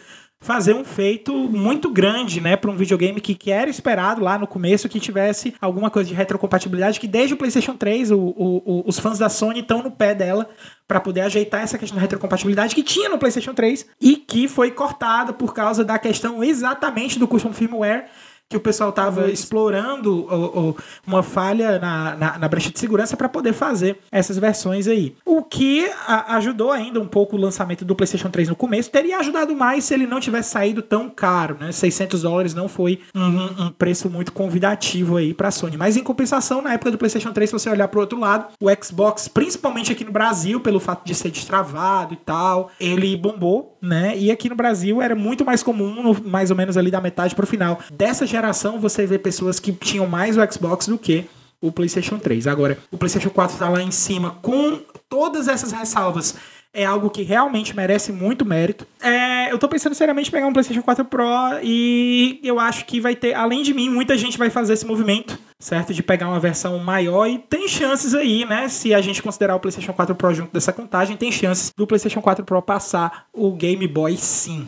Speaker 3: fazer um feito muito grande, né, para um videogame que, que era esperado lá no começo que tivesse alguma coisa de retrocompatibilidade, que desde o PlayStation 3 o, o, os fãs da Sony estão no pé dela para poder ajeitar essa questão da retrocompatibilidade que tinha no PlayStation 3 e que foi cortada por causa da questão exatamente do custom firmware que o pessoal estava explorando uma falha na, na, na, brecha de segurança para poder fazer essas versões aí. O que a, ajudou ainda um pouco o lançamento do PlayStation 3 no começo, teria ajudado mais se ele não tivesse saído tão caro, né? 600 dólares não foi um, um preço muito convidativo aí para a Sony. Mas em compensação, na época do PlayStation 3, se você olhar para o outro lado, o Xbox, principalmente aqui no Brasil, pelo fato de ser destravado e tal, ele bombou, né? E aqui no Brasil era muito mais comum, mais ou menos ali da metade para o final dessa geração geração você vê pessoas que tinham mais o Xbox do que o PlayStation 3. Agora, o PlayStation 4 está lá em cima com todas essas ressalvas. É algo que realmente merece muito mérito. É, eu tô pensando seriamente em pegar um PlayStation 4 Pro e eu acho que vai ter, além de mim, muita gente vai fazer esse movimento, certo? De pegar uma versão maior e tem chances aí, né? Se a gente considerar o PlayStation 4 Pro junto dessa contagem, tem chances do PlayStation 4 Pro passar o Game Boy sim.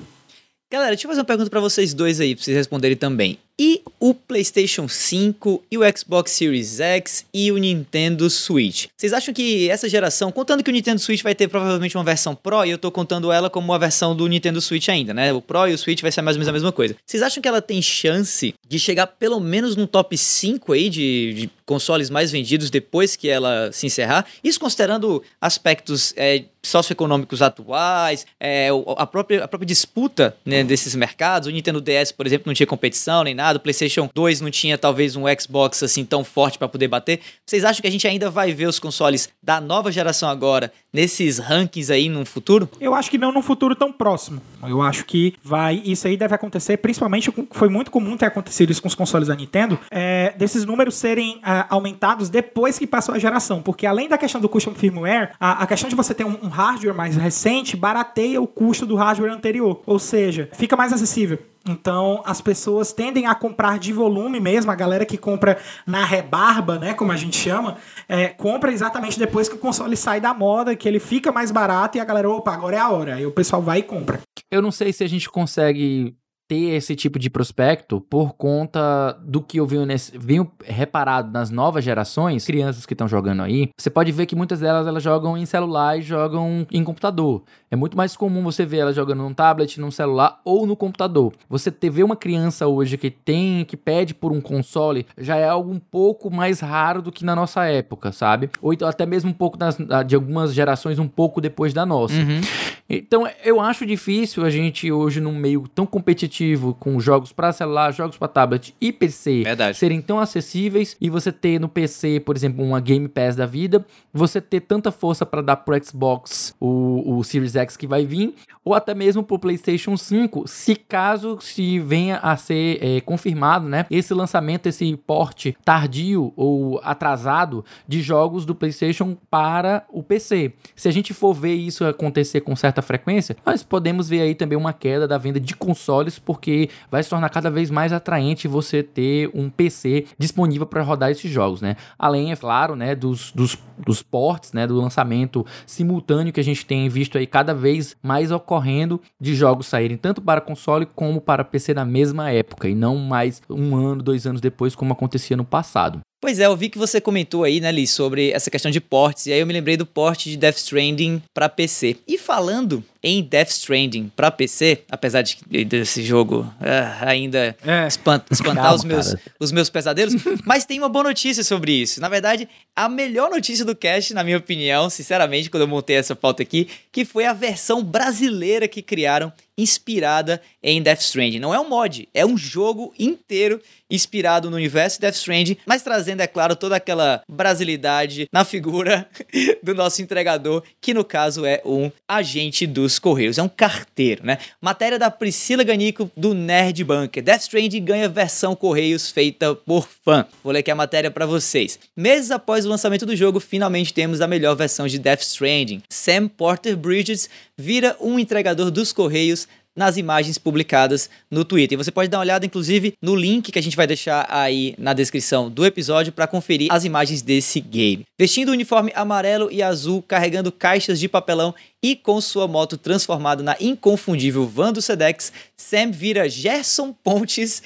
Speaker 1: Galera, deixa eu fazer uma pergunta para vocês dois aí, pra vocês responderem também. E o PlayStation 5 e o Xbox Series X e o Nintendo Switch. Vocês acham que essa geração, contando que o Nintendo Switch vai ter provavelmente uma versão Pro, e eu tô contando ela como uma versão do Nintendo Switch ainda, né? O Pro e o Switch vai ser mais ou menos a mesma coisa. Vocês acham que ela tem chance de chegar pelo menos no top 5 aí de, de consoles mais vendidos depois que ela se encerrar? Isso considerando aspectos é, socioeconômicos atuais, é, a, própria, a própria disputa né, desses mercados. O Nintendo DS, por exemplo, não tinha competição nem nada o PlayStation 2 não tinha talvez um Xbox assim tão forte para poder bater. Vocês acham que a gente ainda vai ver os consoles da nova geração agora nesses rankings aí no futuro?
Speaker 3: Eu acho que não num futuro tão próximo. Eu acho que vai, isso aí deve acontecer, principalmente foi muito comum ter acontecido isso com os consoles da Nintendo, é, desses números serem é, aumentados depois que passou a geração, porque além da questão do custom firmware, a, a questão de você ter um, um hardware mais recente barateia o custo do hardware anterior, ou seja, fica mais acessível. Então, as pessoas tendem a comprar de volume mesmo, a galera que compra na rebarba, né, como a gente chama, é, compra exatamente depois que o console sai da moda, que ele fica mais barato e a galera, opa, agora é a hora. Aí o pessoal vai e compra.
Speaker 2: Eu não sei se a gente consegue ter esse tipo de prospecto por conta do que eu venho, nesse, venho reparado nas novas gerações, crianças que estão jogando aí. Você pode ver que muitas delas elas jogam em celular e jogam em computador. É muito mais comum você ver elas jogando num tablet, num celular ou no computador. Você ter ver uma criança hoje que tem, que pede por um console, já é algo um pouco mais raro do que na nossa época, sabe? Ou então até mesmo um pouco das, de algumas gerações um pouco depois da nossa.
Speaker 1: Uhum.
Speaker 2: Então eu acho difícil a gente hoje num meio tão competitivo com jogos para celular, jogos para tablet e PC
Speaker 1: Verdade.
Speaker 2: serem tão acessíveis e você ter no PC, por exemplo, uma Game Pass da vida, você ter tanta força para dar pro Xbox o, o Series X que vai vir, ou até mesmo pro PlayStation 5, se caso se venha a ser é, confirmado, né, esse lançamento, esse porte tardio ou atrasado de jogos do PlayStation para o PC. Se a gente for ver isso acontecer com certa frequência, nós podemos ver aí também uma queda da venda de consoles, porque vai se tornar cada vez mais atraente você ter um PC disponível para rodar esses jogos, né? Além, é claro, né, dos, dos, dos ports, né, do lançamento simultâneo que a gente tem visto aí cada vez mais ocorrendo de jogos saírem tanto para console como para PC na mesma época e não mais um ano, dois anos depois como acontecia no passado.
Speaker 1: Pois é, eu vi que você comentou aí, né, Liz, sobre essa questão de portes, e aí eu me lembrei do porte de Death Stranding para PC. E falando em Death Stranding para PC, apesar de desse jogo ah, ainda
Speaker 3: É.
Speaker 1: espanta- <laughs> espantar
Speaker 2: Calma,
Speaker 1: os, meus,
Speaker 2: cara.
Speaker 1: os meus pesadelos, <laughs> mas tem uma boa notícia sobre isso. Na verdade, a melhor notícia do cast, na minha opinião, sinceramente, quando eu montei essa pauta aqui, que foi a versão brasileira que criaram inspirada em Death Stranding. Não é um mod, é um jogo inteiro inspirado no universo de Death Stranding, mas trazendo, é claro, toda aquela brasilidade na figura <laughs> do nosso entregador, que no caso é um agente dos Correios, é um carteiro, né? Matéria da Priscila Ganico do Nerd Bunker. Death Stranding ganha versão Correios feita por fã. Vou ler aqui a matéria para vocês. Meses após o lançamento do jogo, finalmente temos a melhor versão de Death Stranding. Sam Porter Bridges vira um entregador dos Correios nas imagens publicadas no Twitter. E você pode dar uma olhada, inclusive, no link que a gente vai deixar aí na descrição do episódio para conferir as imagens desse game. Vestindo o uniforme amarelo e azul, carregando caixas de papelão e com sua moto transformada na inconfundível van do Sedex, Sam vira Gerson Pontes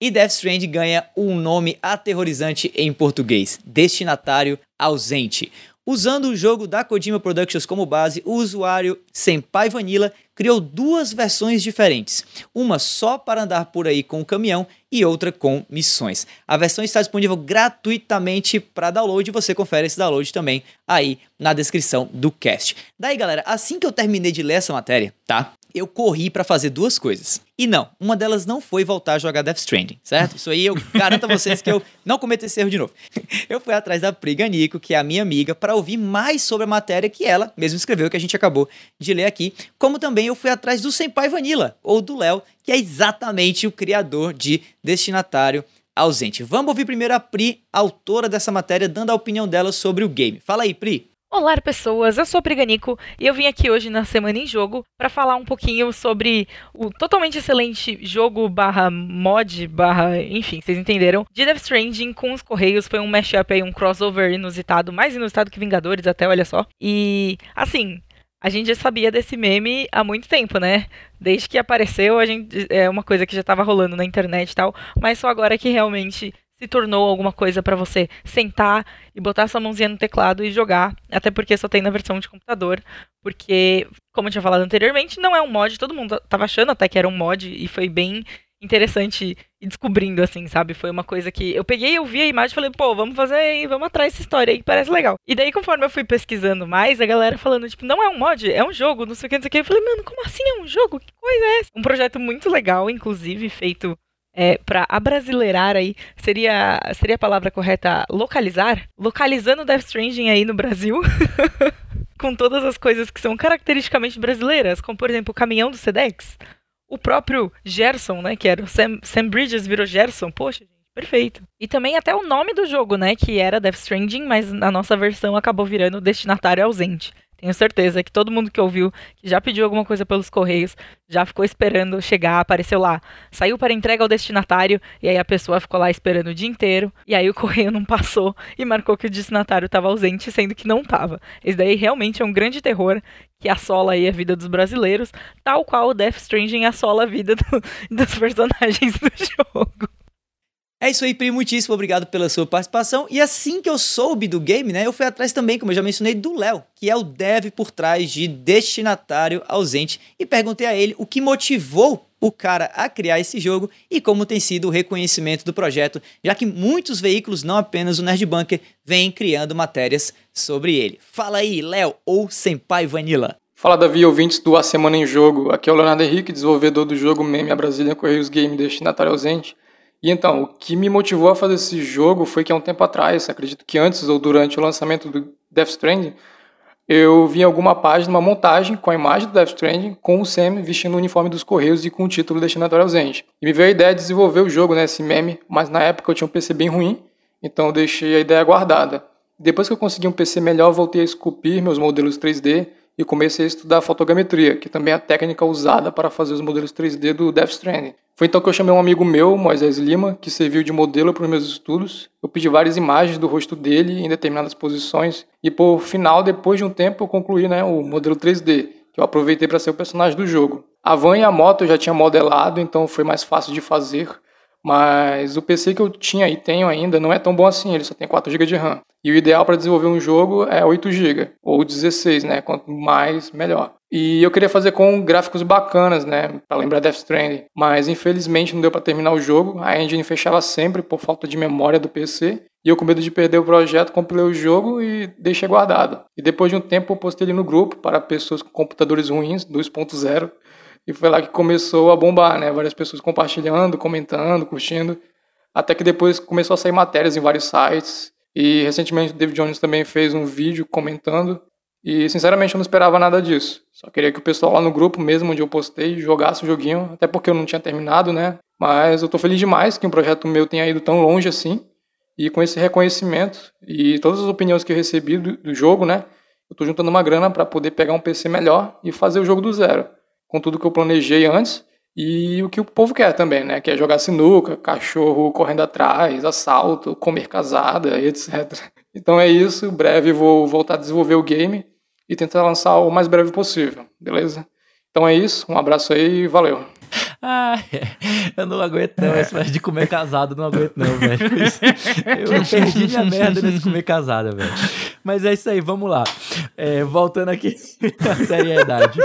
Speaker 1: e Death Strand ganha um nome aterrorizante em português: Destinatário Ausente. Usando o jogo da Kojima Productions como base, o usuário Senpai Vanilla criou duas versões diferentes. Uma só para andar por aí com o caminhão e outra com missões. A versão está disponível gratuitamente para download você confere esse download também aí na descrição do cast. Daí, galera, assim que eu terminei de ler essa matéria, tá? Eu corri para fazer duas coisas. E não, uma delas não foi voltar a jogar Death Stranding, certo? Isso aí eu garanto a vocês que eu não cometo esse erro de novo. <laughs> Eu fui atrás da Priga Nico, que é a minha amiga, para ouvir mais sobre a matéria que ela mesmo escreveu, que a gente acabou de ler aqui. Como também eu fui atrás do Senpai Vanilla, ou do Léo, que é exatamente o criador de Destinatário Ausente. Vamos ouvir primeiro a Pri, autora dessa matéria, dando a opinião dela sobre o game. Fala aí, Pri.
Speaker 5: Olá, pessoas! Eu sou a Priganico e eu vim aqui hoje na Semana em Jogo para falar um pouquinho sobre o totalmente excelente jogo barra mod barra, enfim, vocês entenderam, de Death Stranding com os Correios. Foi um mashup aí, um crossover inusitado, mais inusitado que Vingadores até, olha só. E, assim, a gente já sabia desse meme há muito tempo, né? Desde que apareceu, a gente é uma coisa que já tava rolando na internet e tal, mas só agora que realmente se tornou alguma coisa pra você sentar e botar sua mãozinha no teclado e jogar, até porque só tem na versão de computador, porque, como eu tinha falado anteriormente, não é um mod, todo mundo tava achando até que era um mod e foi bem interessante ir descobrindo, assim, sabe? Foi uma coisa que eu peguei, eu vi a imagem e falei, pô, vamos fazer aí, vamos atrás dessa história aí, parece legal. E daí, conforme eu fui pesquisando mais, a galera falando, tipo, não é um mod, é um jogo, não sei o que, não sei o que. Eu falei, mano, como assim é um jogo? Que coisa é essa? Um projeto muito legal, inclusive, feito é, para abrasileirar aí, seria, seria a palavra correta localizar? Localizando Death Stranding aí no Brasil. <laughs> com todas as coisas que são caracteristicamente brasileiras, como por exemplo o caminhão do Sedex, o próprio Gerson, né, que era o Sam, Sam Bridges virou Gerson, poxa, gente, perfeito. E também até o nome do jogo, né, que era Death Stranding, mas na nossa versão acabou virando Destinatário Ausente. Tenho certeza que todo mundo que ouviu, que já pediu alguma coisa pelos correios, já ficou esperando chegar, apareceu lá, saiu para entrega ao destinatário, e aí a pessoa ficou lá esperando o dia inteiro, e aí o <laughs> correio não passou e marcou que o destinatário estava ausente, sendo que não estava. Esse daí realmente é um grande terror que assola aí a vida dos brasileiros, tal qual o Death Stranding assola a vida do, <laughs> dos personagens do <laughs> jogo.
Speaker 1: É isso aí, Pri, muitíssimo obrigado pela sua participação. E assim que eu soube do game, né, eu fui atrás também, como eu já mencionei, do Léo, que é o dev por trás de Destinatário Ausente, e perguntei a ele o que motivou o cara a criar esse jogo e como tem sido o reconhecimento do projeto, já que muitos veículos, não apenas o Nerd Bunker, vêm criando matérias sobre ele. Fala aí, Léo ou Senpai Vanilla.
Speaker 6: Fala Davi, ouvintes do A Semana em Jogo. Aqui é o Leonardo Henrique, desenvolvedor do jogo Meme a Brasília Correios Game Destinatário Ausente. E então, o que me motivou a fazer esse jogo foi que há um tempo atrás, acredito que antes ou durante o lançamento do Death Stranding, eu vi em alguma página uma montagem com a imagem do Death Stranding com o Sam vestindo o uniforme dos Correios e com o título Destinatário Ausente. E me veio a ideia de desenvolver o jogo, né, esse meme, mas na época eu tinha um PC bem ruim, então eu deixei a ideia guardada. Depois que eu consegui um PC melhor, voltei a esculpir meus modelos 3D e comecei a estudar fotogrametria, que também é a técnica usada para fazer os modelos 3D do Death Stranding. Foi então que eu chamei um amigo meu, Moisés Lima, que serviu de modelo para os meus estudos. Eu pedi várias imagens do rosto dele em determinadas posições e por final, depois de um tempo, eu concluí né, o modelo 3D, que eu aproveitei para ser o personagem do jogo. A van e a moto eu já tinha modelado, então foi mais fácil de fazer. Mas o PC que eu tinha e tenho ainda não é tão bom assim, ele só tem 4 GB de RAM. E o ideal para desenvolver um jogo é 8 GB ou 16, né? Quanto mais, melhor. E eu queria fazer com gráficos bacanas, né, para lembrar Death Stranding, mas infelizmente não deu para terminar o jogo. A engine fechava sempre por falta de memória do PC. E eu com medo de perder o projeto, compilei o jogo e deixei guardado. E depois de um tempo eu postei ele no grupo para pessoas com computadores ruins, 2.0, e foi lá que começou a bombar, né? Várias pessoas compartilhando, comentando, curtindo. Até que depois começou a sair matérias em vários sites. E recentemente o David Jones também fez um vídeo comentando. E sinceramente eu não esperava nada disso. Só queria que o pessoal lá no grupo mesmo onde eu postei jogasse o joguinho, até porque eu não tinha terminado, né? Mas eu tô feliz demais que um projeto meu tenha ido tão longe assim. E com esse reconhecimento e todas as opiniões que eu recebi do, do jogo, né? Eu tô juntando uma grana para poder pegar um PC melhor e fazer o jogo do zero com tudo que eu planejei antes e o que o povo quer também, né? Que é jogar sinuca, cachorro correndo atrás, assalto, comer casada, etc. <laughs> Então é isso, breve vou voltar a desenvolver o game e tentar lançar o mais breve possível, beleza? Então é isso, um abraço aí e valeu. <laughs>
Speaker 2: Ah, eu não aguento não, esse de comer casado, não aguento não, velho. <laughs> Eu perdi minha merda nesse comer casada, velho. Mas é isso aí, vamos lá. É, voltando aqui <laughs> à seriedade.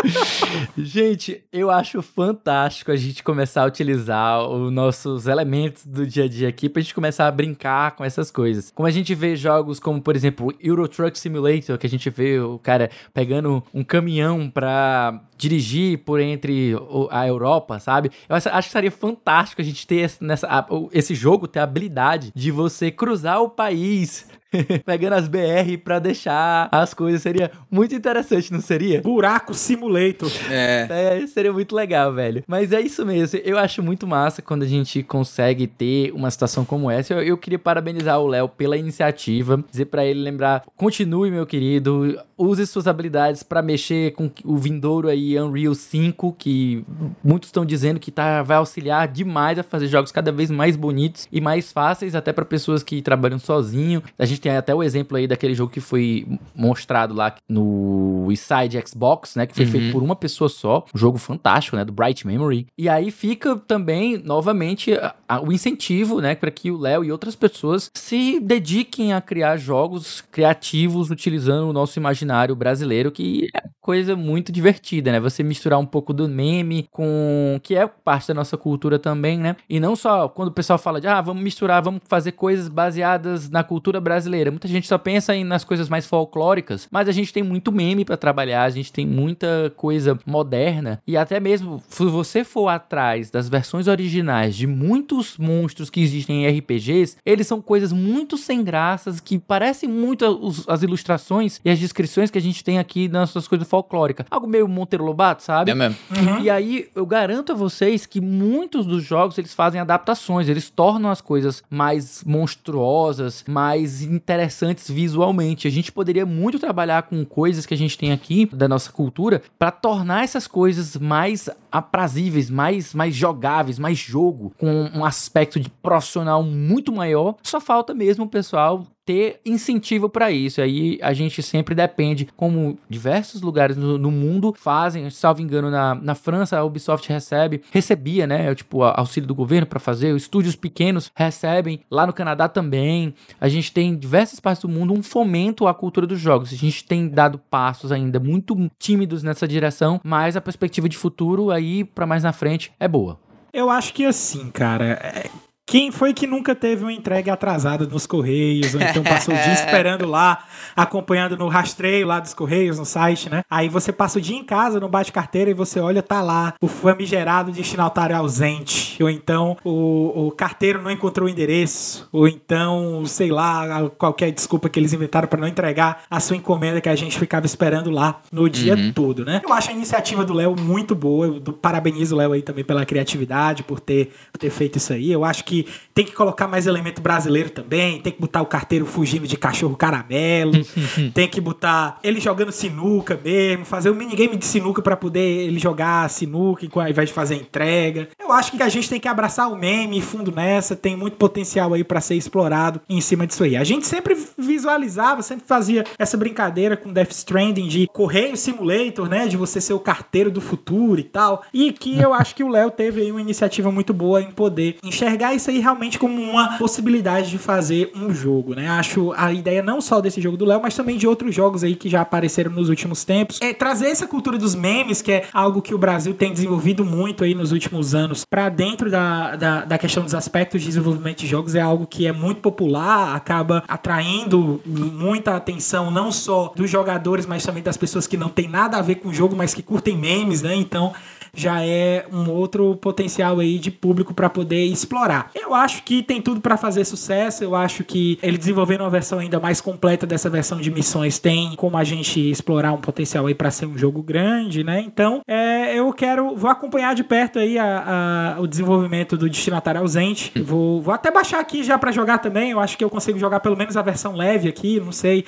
Speaker 2: Gente, eu acho fantástico a gente começar a utilizar os nossos elementos do dia a dia aqui pra gente começar a brincar com essas coisas. Como a gente vê jogos como, por exemplo, Euro Truck Simulator, que a gente vê o cara pegando um caminhão pra dirigir por entre a Europa, sabe? Eu acho que seria fantástico a gente ter esse, nessa, esse jogo, ter a habilidade de você cruzar o país <laughs> pegando as BR para deixar as coisas. Seria muito interessante, não seria?
Speaker 3: Buraco Simulator.
Speaker 1: É.
Speaker 2: é. Seria muito legal, velho. Mas é isso mesmo. Eu acho muito massa quando a gente consegue ter uma situação como essa. Eu, eu queria parabenizar o Léo pela iniciativa, dizer para ele lembrar, continue, meu querido, use suas habilidades para mexer com o vindouro aí Unreal 5, que muitos estão dizendo que tá, vai auxiliar demais a fazer jogos cada vez mais bonitos e mais fáceis até para pessoas que trabalham sozinho. A gente tem até o exemplo aí daquele jogo que foi mostrado lá no Inside Xbox, né, que foi uhum. feito por uma pessoa só, um jogo fantástico, né, do Bright Memory. E aí fica também novamente a, a, o incentivo, né, para que o Léo e outras pessoas se dediquem a criar jogos criativos utilizando o nosso imaginário imaginário brasileiro, que é coisa muito divertida, né? Você misturar um pouco do meme com. que é parte da nossa cultura também, né? E não só quando o pessoal fala de, ah, vamos misturar, vamos fazer coisas baseadas na cultura brasileira. Muita gente só pensa em, nas coisas mais folclóricas, mas a gente tem muito meme para trabalhar, a gente tem muita coisa moderna. E até mesmo, se você for atrás das versões originais de muitos monstros que existem em RPGs, eles são coisas muito sem graças, que parecem muito as ilustrações e as descrições que a gente tem aqui nas nossas coisas folclóricas. Algo meio Monteiro Lobato, sabe?
Speaker 1: É mesmo.
Speaker 2: Uhum. E aí, eu garanto a vocês que muitos dos jogos, eles fazem adaptações, eles tornam as coisas mais monstruosas, mais interessantes visualmente. A gente poderia muito trabalhar com coisas que a gente tem aqui da nossa cultura para tornar essas coisas mais aprazíveis, mais, mais jogáveis, mais jogo, com um aspecto de profissional muito maior. Só falta mesmo o pessoal ter incentivo para isso. Aí a gente sempre depende, como diversos lugares no, no, mundo fazem, salvo engano, na, na França a Ubisoft recebe, recebia, né, tipo, auxílio do governo para fazer, os estúdios pequenos recebem, lá no Canadá também. A gente tem em diversas partes do mundo um fomento à cultura dos jogos. A gente tem dado passos ainda muito tímidos nessa direção, mas a perspectiva de futuro aí para mais na frente é boa.
Speaker 3: Eu acho que assim, cara, é, quem foi que nunca teve uma entrega atrasada nos Correios, ou então passou o dia <laughs> esperando lá, acompanhando no rastreio lá dos Correios, no site, né? Aí você passa o dia em casa, não bate carteira e você olha, tá lá, o famigerado destinatário ausente, ou então o, o carteiro não encontrou o endereço, ou então, sei lá, qualquer desculpa que eles inventaram para não entregar a sua encomenda que a gente ficava esperando lá no dia uhum. todo, né? Eu acho a iniciativa do Léo muito boa, eu parabenizo o Léo aí também pela criatividade, por ter, por ter feito isso aí. Eu acho que tem que colocar mais elemento brasileiro também, tem que botar o carteiro fugindo de cachorro caramelo, <laughs> tem que botar ele jogando sinuca mesmo, fazer um minigame de sinuca para poder ele jogar sinuca ao invés de fazer entrega. Eu acho que a gente tem que abraçar o meme e fundo nessa, tem muito potencial aí para ser explorado em cima disso aí. A gente sempre visualizava, sempre fazia essa brincadeira com Death Stranding de correio simulator, né, de você ser o carteiro do futuro e tal. E que eu acho que o Léo teve aí uma iniciativa muito boa em poder enxergar isso aí realmente como uma possibilidade de fazer um jogo, né? Acho a ideia não só desse jogo do Léo, mas também de outros jogos aí que já apareceram nos últimos tempos. É trazer essa cultura dos memes, que é algo que o Brasil tem desenvolvido muito aí nos últimos anos, para dentro da, da, da, questão dos aspectos de desenvolvimento de jogos, é algo que é muito popular, acaba atraindo muita atenção, não só dos jogadores, mas também das pessoas que não tem nada a ver com o jogo, mas que curtem memes, né? Então já é um outro potencial aí de público para poder explorar. Eu acho que tem tudo para fazer sucesso. Eu acho que ele desenvolvendo uma versão ainda mais completa dessa versão de missões tem como a gente explorar um potencial aí para ser um jogo grande, né? Então, é, eu quero, vou acompanhar de perto aí a, a, o desenvolvimento do destinatário ausente. Vou, vou até baixar aqui já para jogar também. Eu acho que eu consigo jogar pelo menos a versão leve aqui, não sei.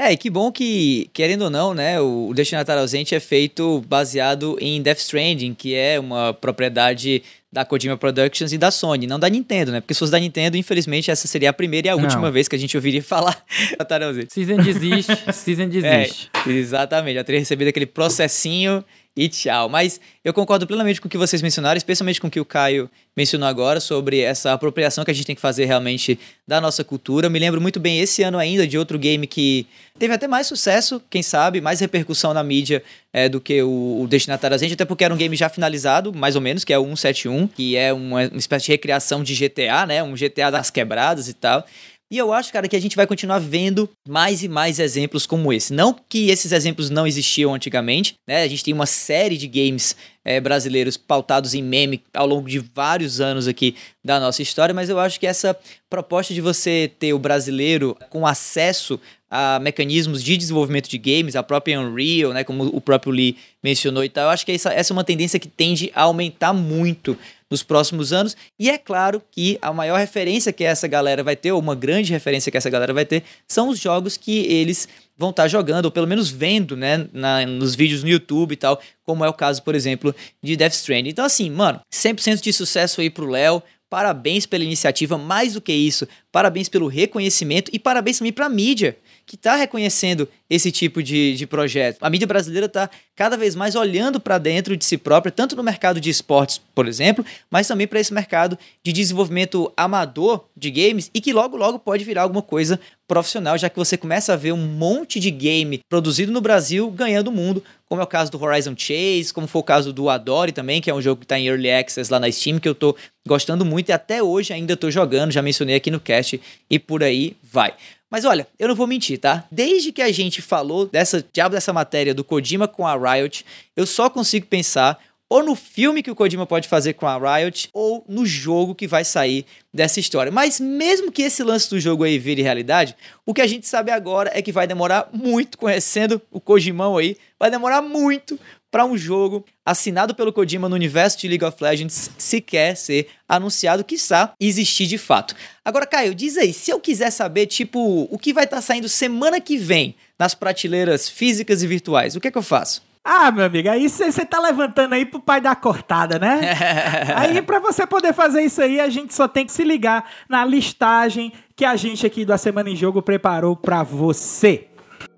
Speaker 1: É, e que bom que, querendo ou não, né, o Destinatário Ausente é feito baseado em Death Stranding, que é uma propriedade da Kojima Productions e da Sony, não da Nintendo, né? Porque se fosse da Nintendo, infelizmente, essa seria a primeira e a não. última vez que a gente ouviria <laughs> falar
Speaker 2: Destinatário Ausente. Season desiste, Season desiste.
Speaker 1: É, exatamente, já teria recebido aquele processinho e tchau. Mas eu concordo plenamente com o que vocês mencionaram, especialmente com o que o Caio mencionou agora sobre essa apropriação que a gente tem que fazer realmente da nossa cultura. Eu me lembro muito bem esse ano ainda de outro game que teve até mais sucesso, quem sabe, mais repercussão na mídia é, do que o, o Destinatário Azente, até porque era um game já finalizado, mais ou menos, que é o 171, que é uma, uma espécie de recriação de GTA, né? Um GTA das quebradas e tal. E eu acho, cara, que a gente vai continuar vendo mais e mais exemplos como esse. Não que esses exemplos não existiam antigamente, né? A gente tem uma série de games é, brasileiros pautados em meme ao longo de vários anos aqui da nossa história, mas eu acho que essa proposta de você ter o brasileiro com acesso a mecanismos de desenvolvimento de games, a própria Unreal, né, como o próprio Lee mencionou e tal, eu acho que essa, essa é uma tendência que tende a aumentar muito nos próximos anos. E é claro que a maior referência que essa galera vai ter, ou uma grande referência que essa galera vai ter, são os jogos que eles vão estar tá jogando, ou pelo menos vendo, né, na, nos vídeos no YouTube e tal, como é o caso, por exemplo, de Death Stranding. Então, assim, mano, 100% de sucesso aí pro Léo. Parabéns pela iniciativa, mais do que isso, parabéns pelo reconhecimento e parabéns também pra mídia que está reconhecendo esse tipo de, de projeto. A mídia brasileira está cada vez mais olhando para dentro de si própria, tanto no mercado de esportes, por exemplo, mas também para esse mercado de desenvolvimento amador de games e que logo, logo pode virar alguma coisa profissional, já que você começa a ver um monte de game produzido no Brasil ganhando o mundo, como é o caso do Horizon Chase, como foi o caso do Adore também, que é um jogo que está em Early Access lá na Steam, que eu estou gostando muito e até hoje ainda estou jogando, já mencionei aqui no cast, e por aí vai. Mas olha, eu não vou mentir, tá? Desde que a gente falou dessa diabo dessa matéria do Kojima com a Riot, eu só consigo pensar ou no filme que o Kojima pode fazer com a Riot, ou no jogo que vai sair dessa história. Mas mesmo que esse lance do jogo aí vire realidade, o que a gente sabe agora é que vai demorar muito, conhecendo o Kojimão aí, vai demorar muito para um jogo assinado pelo Kojima no universo de League of Legends sequer ser anunciado, quiçá existir de fato. Agora, Caio, diz aí, se eu quiser saber, tipo, o que vai estar tá saindo semana que vem nas prateleiras físicas e virtuais, o que é que eu faço?
Speaker 3: Ah, meu amigo, aí você tá levantando aí pro pai da cortada, né? <laughs> aí para você poder fazer isso aí, a gente só tem que se ligar na listagem que a gente aqui do A Semana em Jogo preparou para você.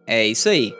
Speaker 1: É isso aí.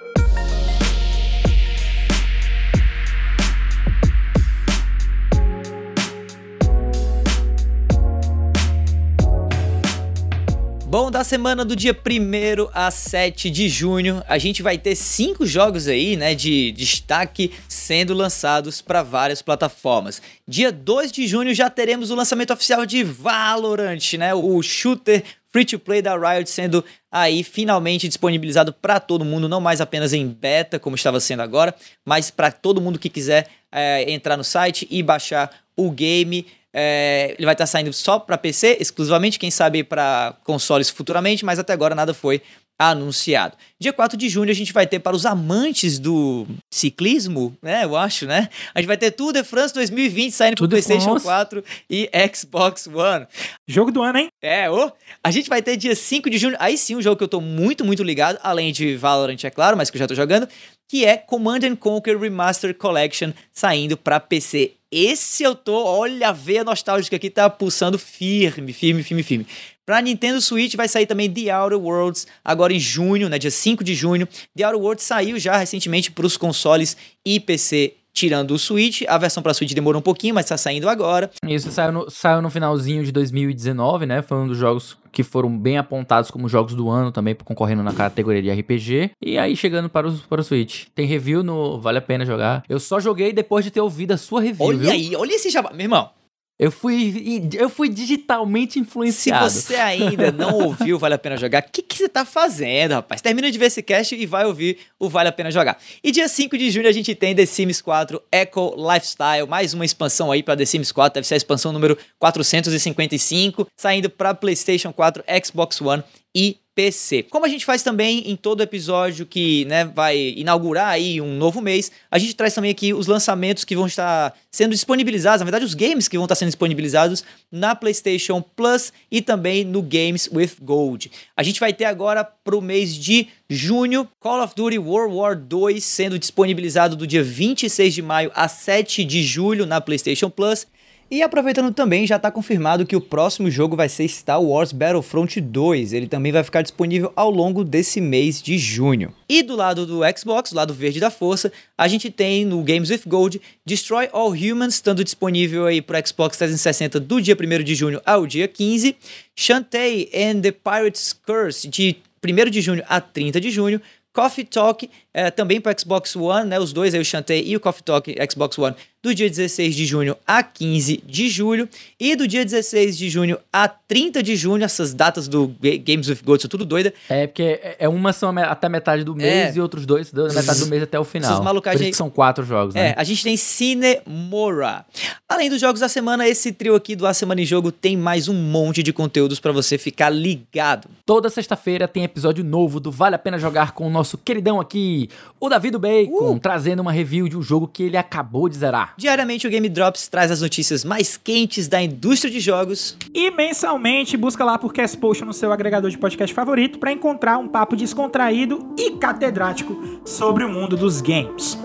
Speaker 1: Bom, da semana do dia 1 a 7 de junho, a gente vai ter cinco jogos aí, né, de destaque sendo lançados para várias plataformas. Dia 2 de junho já teremos o lançamento oficial de Valorant, né, o shooter free to play da Riot sendo aí finalmente disponibilizado para todo mundo, não mais apenas em beta, como estava sendo agora, mas para todo mundo que quiser é, entrar no site e baixar o game. É, ele vai estar tá saindo só para PC, exclusivamente, quem sabe para consoles futuramente, mas até agora nada foi anunciado. Dia 4 de junho a gente vai ter para os amantes do ciclismo, né, eu acho, né? A gente vai ter Tour de France 2020 saindo para PlayStation France. 4 e Xbox One.
Speaker 3: Jogo do ano, hein?
Speaker 1: É, ô. A gente vai ter dia 5 de junho, aí sim um jogo que eu tô muito, muito ligado, além de Valorant, é claro, mas que eu já tô jogando, que é Command Conquer Remaster Collection saindo para PC esse eu tô, olha, a veia nostálgica aqui tá pulsando firme, firme, firme, firme. Pra Nintendo Switch vai sair também The Outer Worlds, agora em junho, né, dia 5 de junho. The Outer Worlds saiu já recentemente para os consoles e PC tirando o Switch. A versão para Switch demorou um pouquinho, mas tá saindo agora.
Speaker 2: Isso saiu no, saiu no finalzinho de 2019, né? Foi um dos jogos que foram bem apontados como jogos do ano também, concorrendo na categoria de RPG. E aí, chegando para o, para o Switch. Tem review no Vale a Pena Jogar. Eu só joguei depois de ter ouvido a sua review.
Speaker 1: Olha
Speaker 2: viu?
Speaker 1: aí, olha esse jabá. Meu irmão,
Speaker 2: eu fui, eu fui digitalmente influenciado.
Speaker 1: Se você ainda não <laughs> ouviu Vale a Pena Jogar, o que, que você tá fazendo, rapaz? Termina de ver esse cast e vai ouvir o Vale a Pena Jogar. E dia 5 de junho a gente tem The Sims 4 Eco Lifestyle, mais uma expansão aí para The Sims 4, deve ser a expansão número 455, saindo para PlayStation 4, Xbox One e PC. Como a gente faz também em todo episódio que né, vai inaugurar aí um novo mês, a gente traz também aqui os lançamentos que vão estar sendo disponibilizados, na verdade os games que vão estar sendo disponibilizados na PlayStation Plus e também no Games with Gold. A gente vai ter agora para o mês de junho Call of Duty World War 2 sendo disponibilizado do dia 26 de maio a 7 de julho na PlayStation Plus e aproveitando também, já está confirmado que o próximo jogo vai ser Star Wars Battlefront 2. Ele também vai ficar disponível ao longo desse mês de junho. E do lado do Xbox, do lado verde da força, a gente tem no Games with Gold Destroy All Humans, estando disponível aí para Xbox 360 do dia 1 de junho ao dia 15. Shantae and the Pirate's Curse, de 1 de junho a 30 de junho. Coffee Talk, é, também para Xbox One, né? Os dois aí, o Shantae e o Coffee Talk Xbox One, do dia 16 de junho a 15 de julho. E do dia 16 de junho a 30 de junho, essas datas do Games with Gold são tudo doida.
Speaker 2: É, porque é, é uma são até metade do mês é. e outros dois da metade do mês até o final. Essas malucagens aí... são quatro jogos, né?
Speaker 1: É, a gente tem Cinemora. Além dos jogos da semana, esse trio aqui do A Semana em Jogo tem mais um monte de conteúdos para você ficar ligado.
Speaker 2: Toda sexta-feira tem episódio novo do Vale a Pena Jogar com o nosso queridão aqui, o Davi do Bacon, uh. trazendo uma review de um jogo que ele acabou de zerar.
Speaker 1: Diariamente o Game Drops traz as notícias mais quentes da indústria de jogos.
Speaker 3: E mensalmente busca lá por Cast Potion no seu agregador de podcast favorito para encontrar um papo descontraído e catedrático sobre o mundo dos games.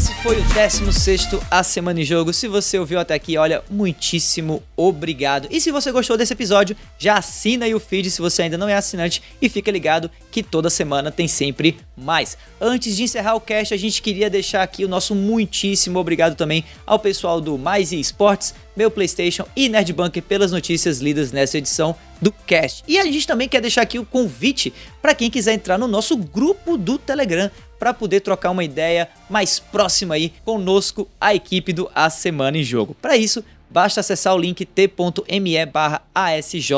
Speaker 1: Esse foi o 16 A Semana em Jogo. Se você ouviu até aqui, olha, muitíssimo obrigado. E se você gostou desse episódio, já assina aí o feed se você ainda não é assinante e fica ligado que toda semana tem sempre mais. Antes de encerrar o cast, a gente queria deixar aqui o nosso muitíssimo obrigado também ao pessoal do Mais Esportes, meu PlayStation e Nerd Bunker pelas notícias lidas nessa edição do cast. E a gente também quer deixar aqui o convite para quem quiser entrar no nosso grupo do Telegram para poder trocar uma ideia mais próxima aí conosco, a equipe do A Semana em Jogo. Para isso, basta acessar o link t.me barra ASJ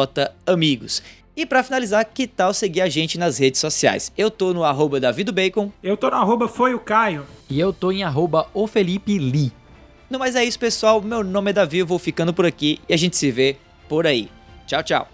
Speaker 1: Amigos. E pra finalizar, que tal seguir a gente nas redes sociais? Eu tô no arroba davidobacon.
Speaker 3: Eu tô no arroba foi o Caio.
Speaker 2: E eu tô em arroba o Felipe Lee.
Speaker 1: Não, mas é isso, pessoal. Meu nome é Davi, eu vou ficando por aqui e a gente se vê por aí. Tchau, tchau.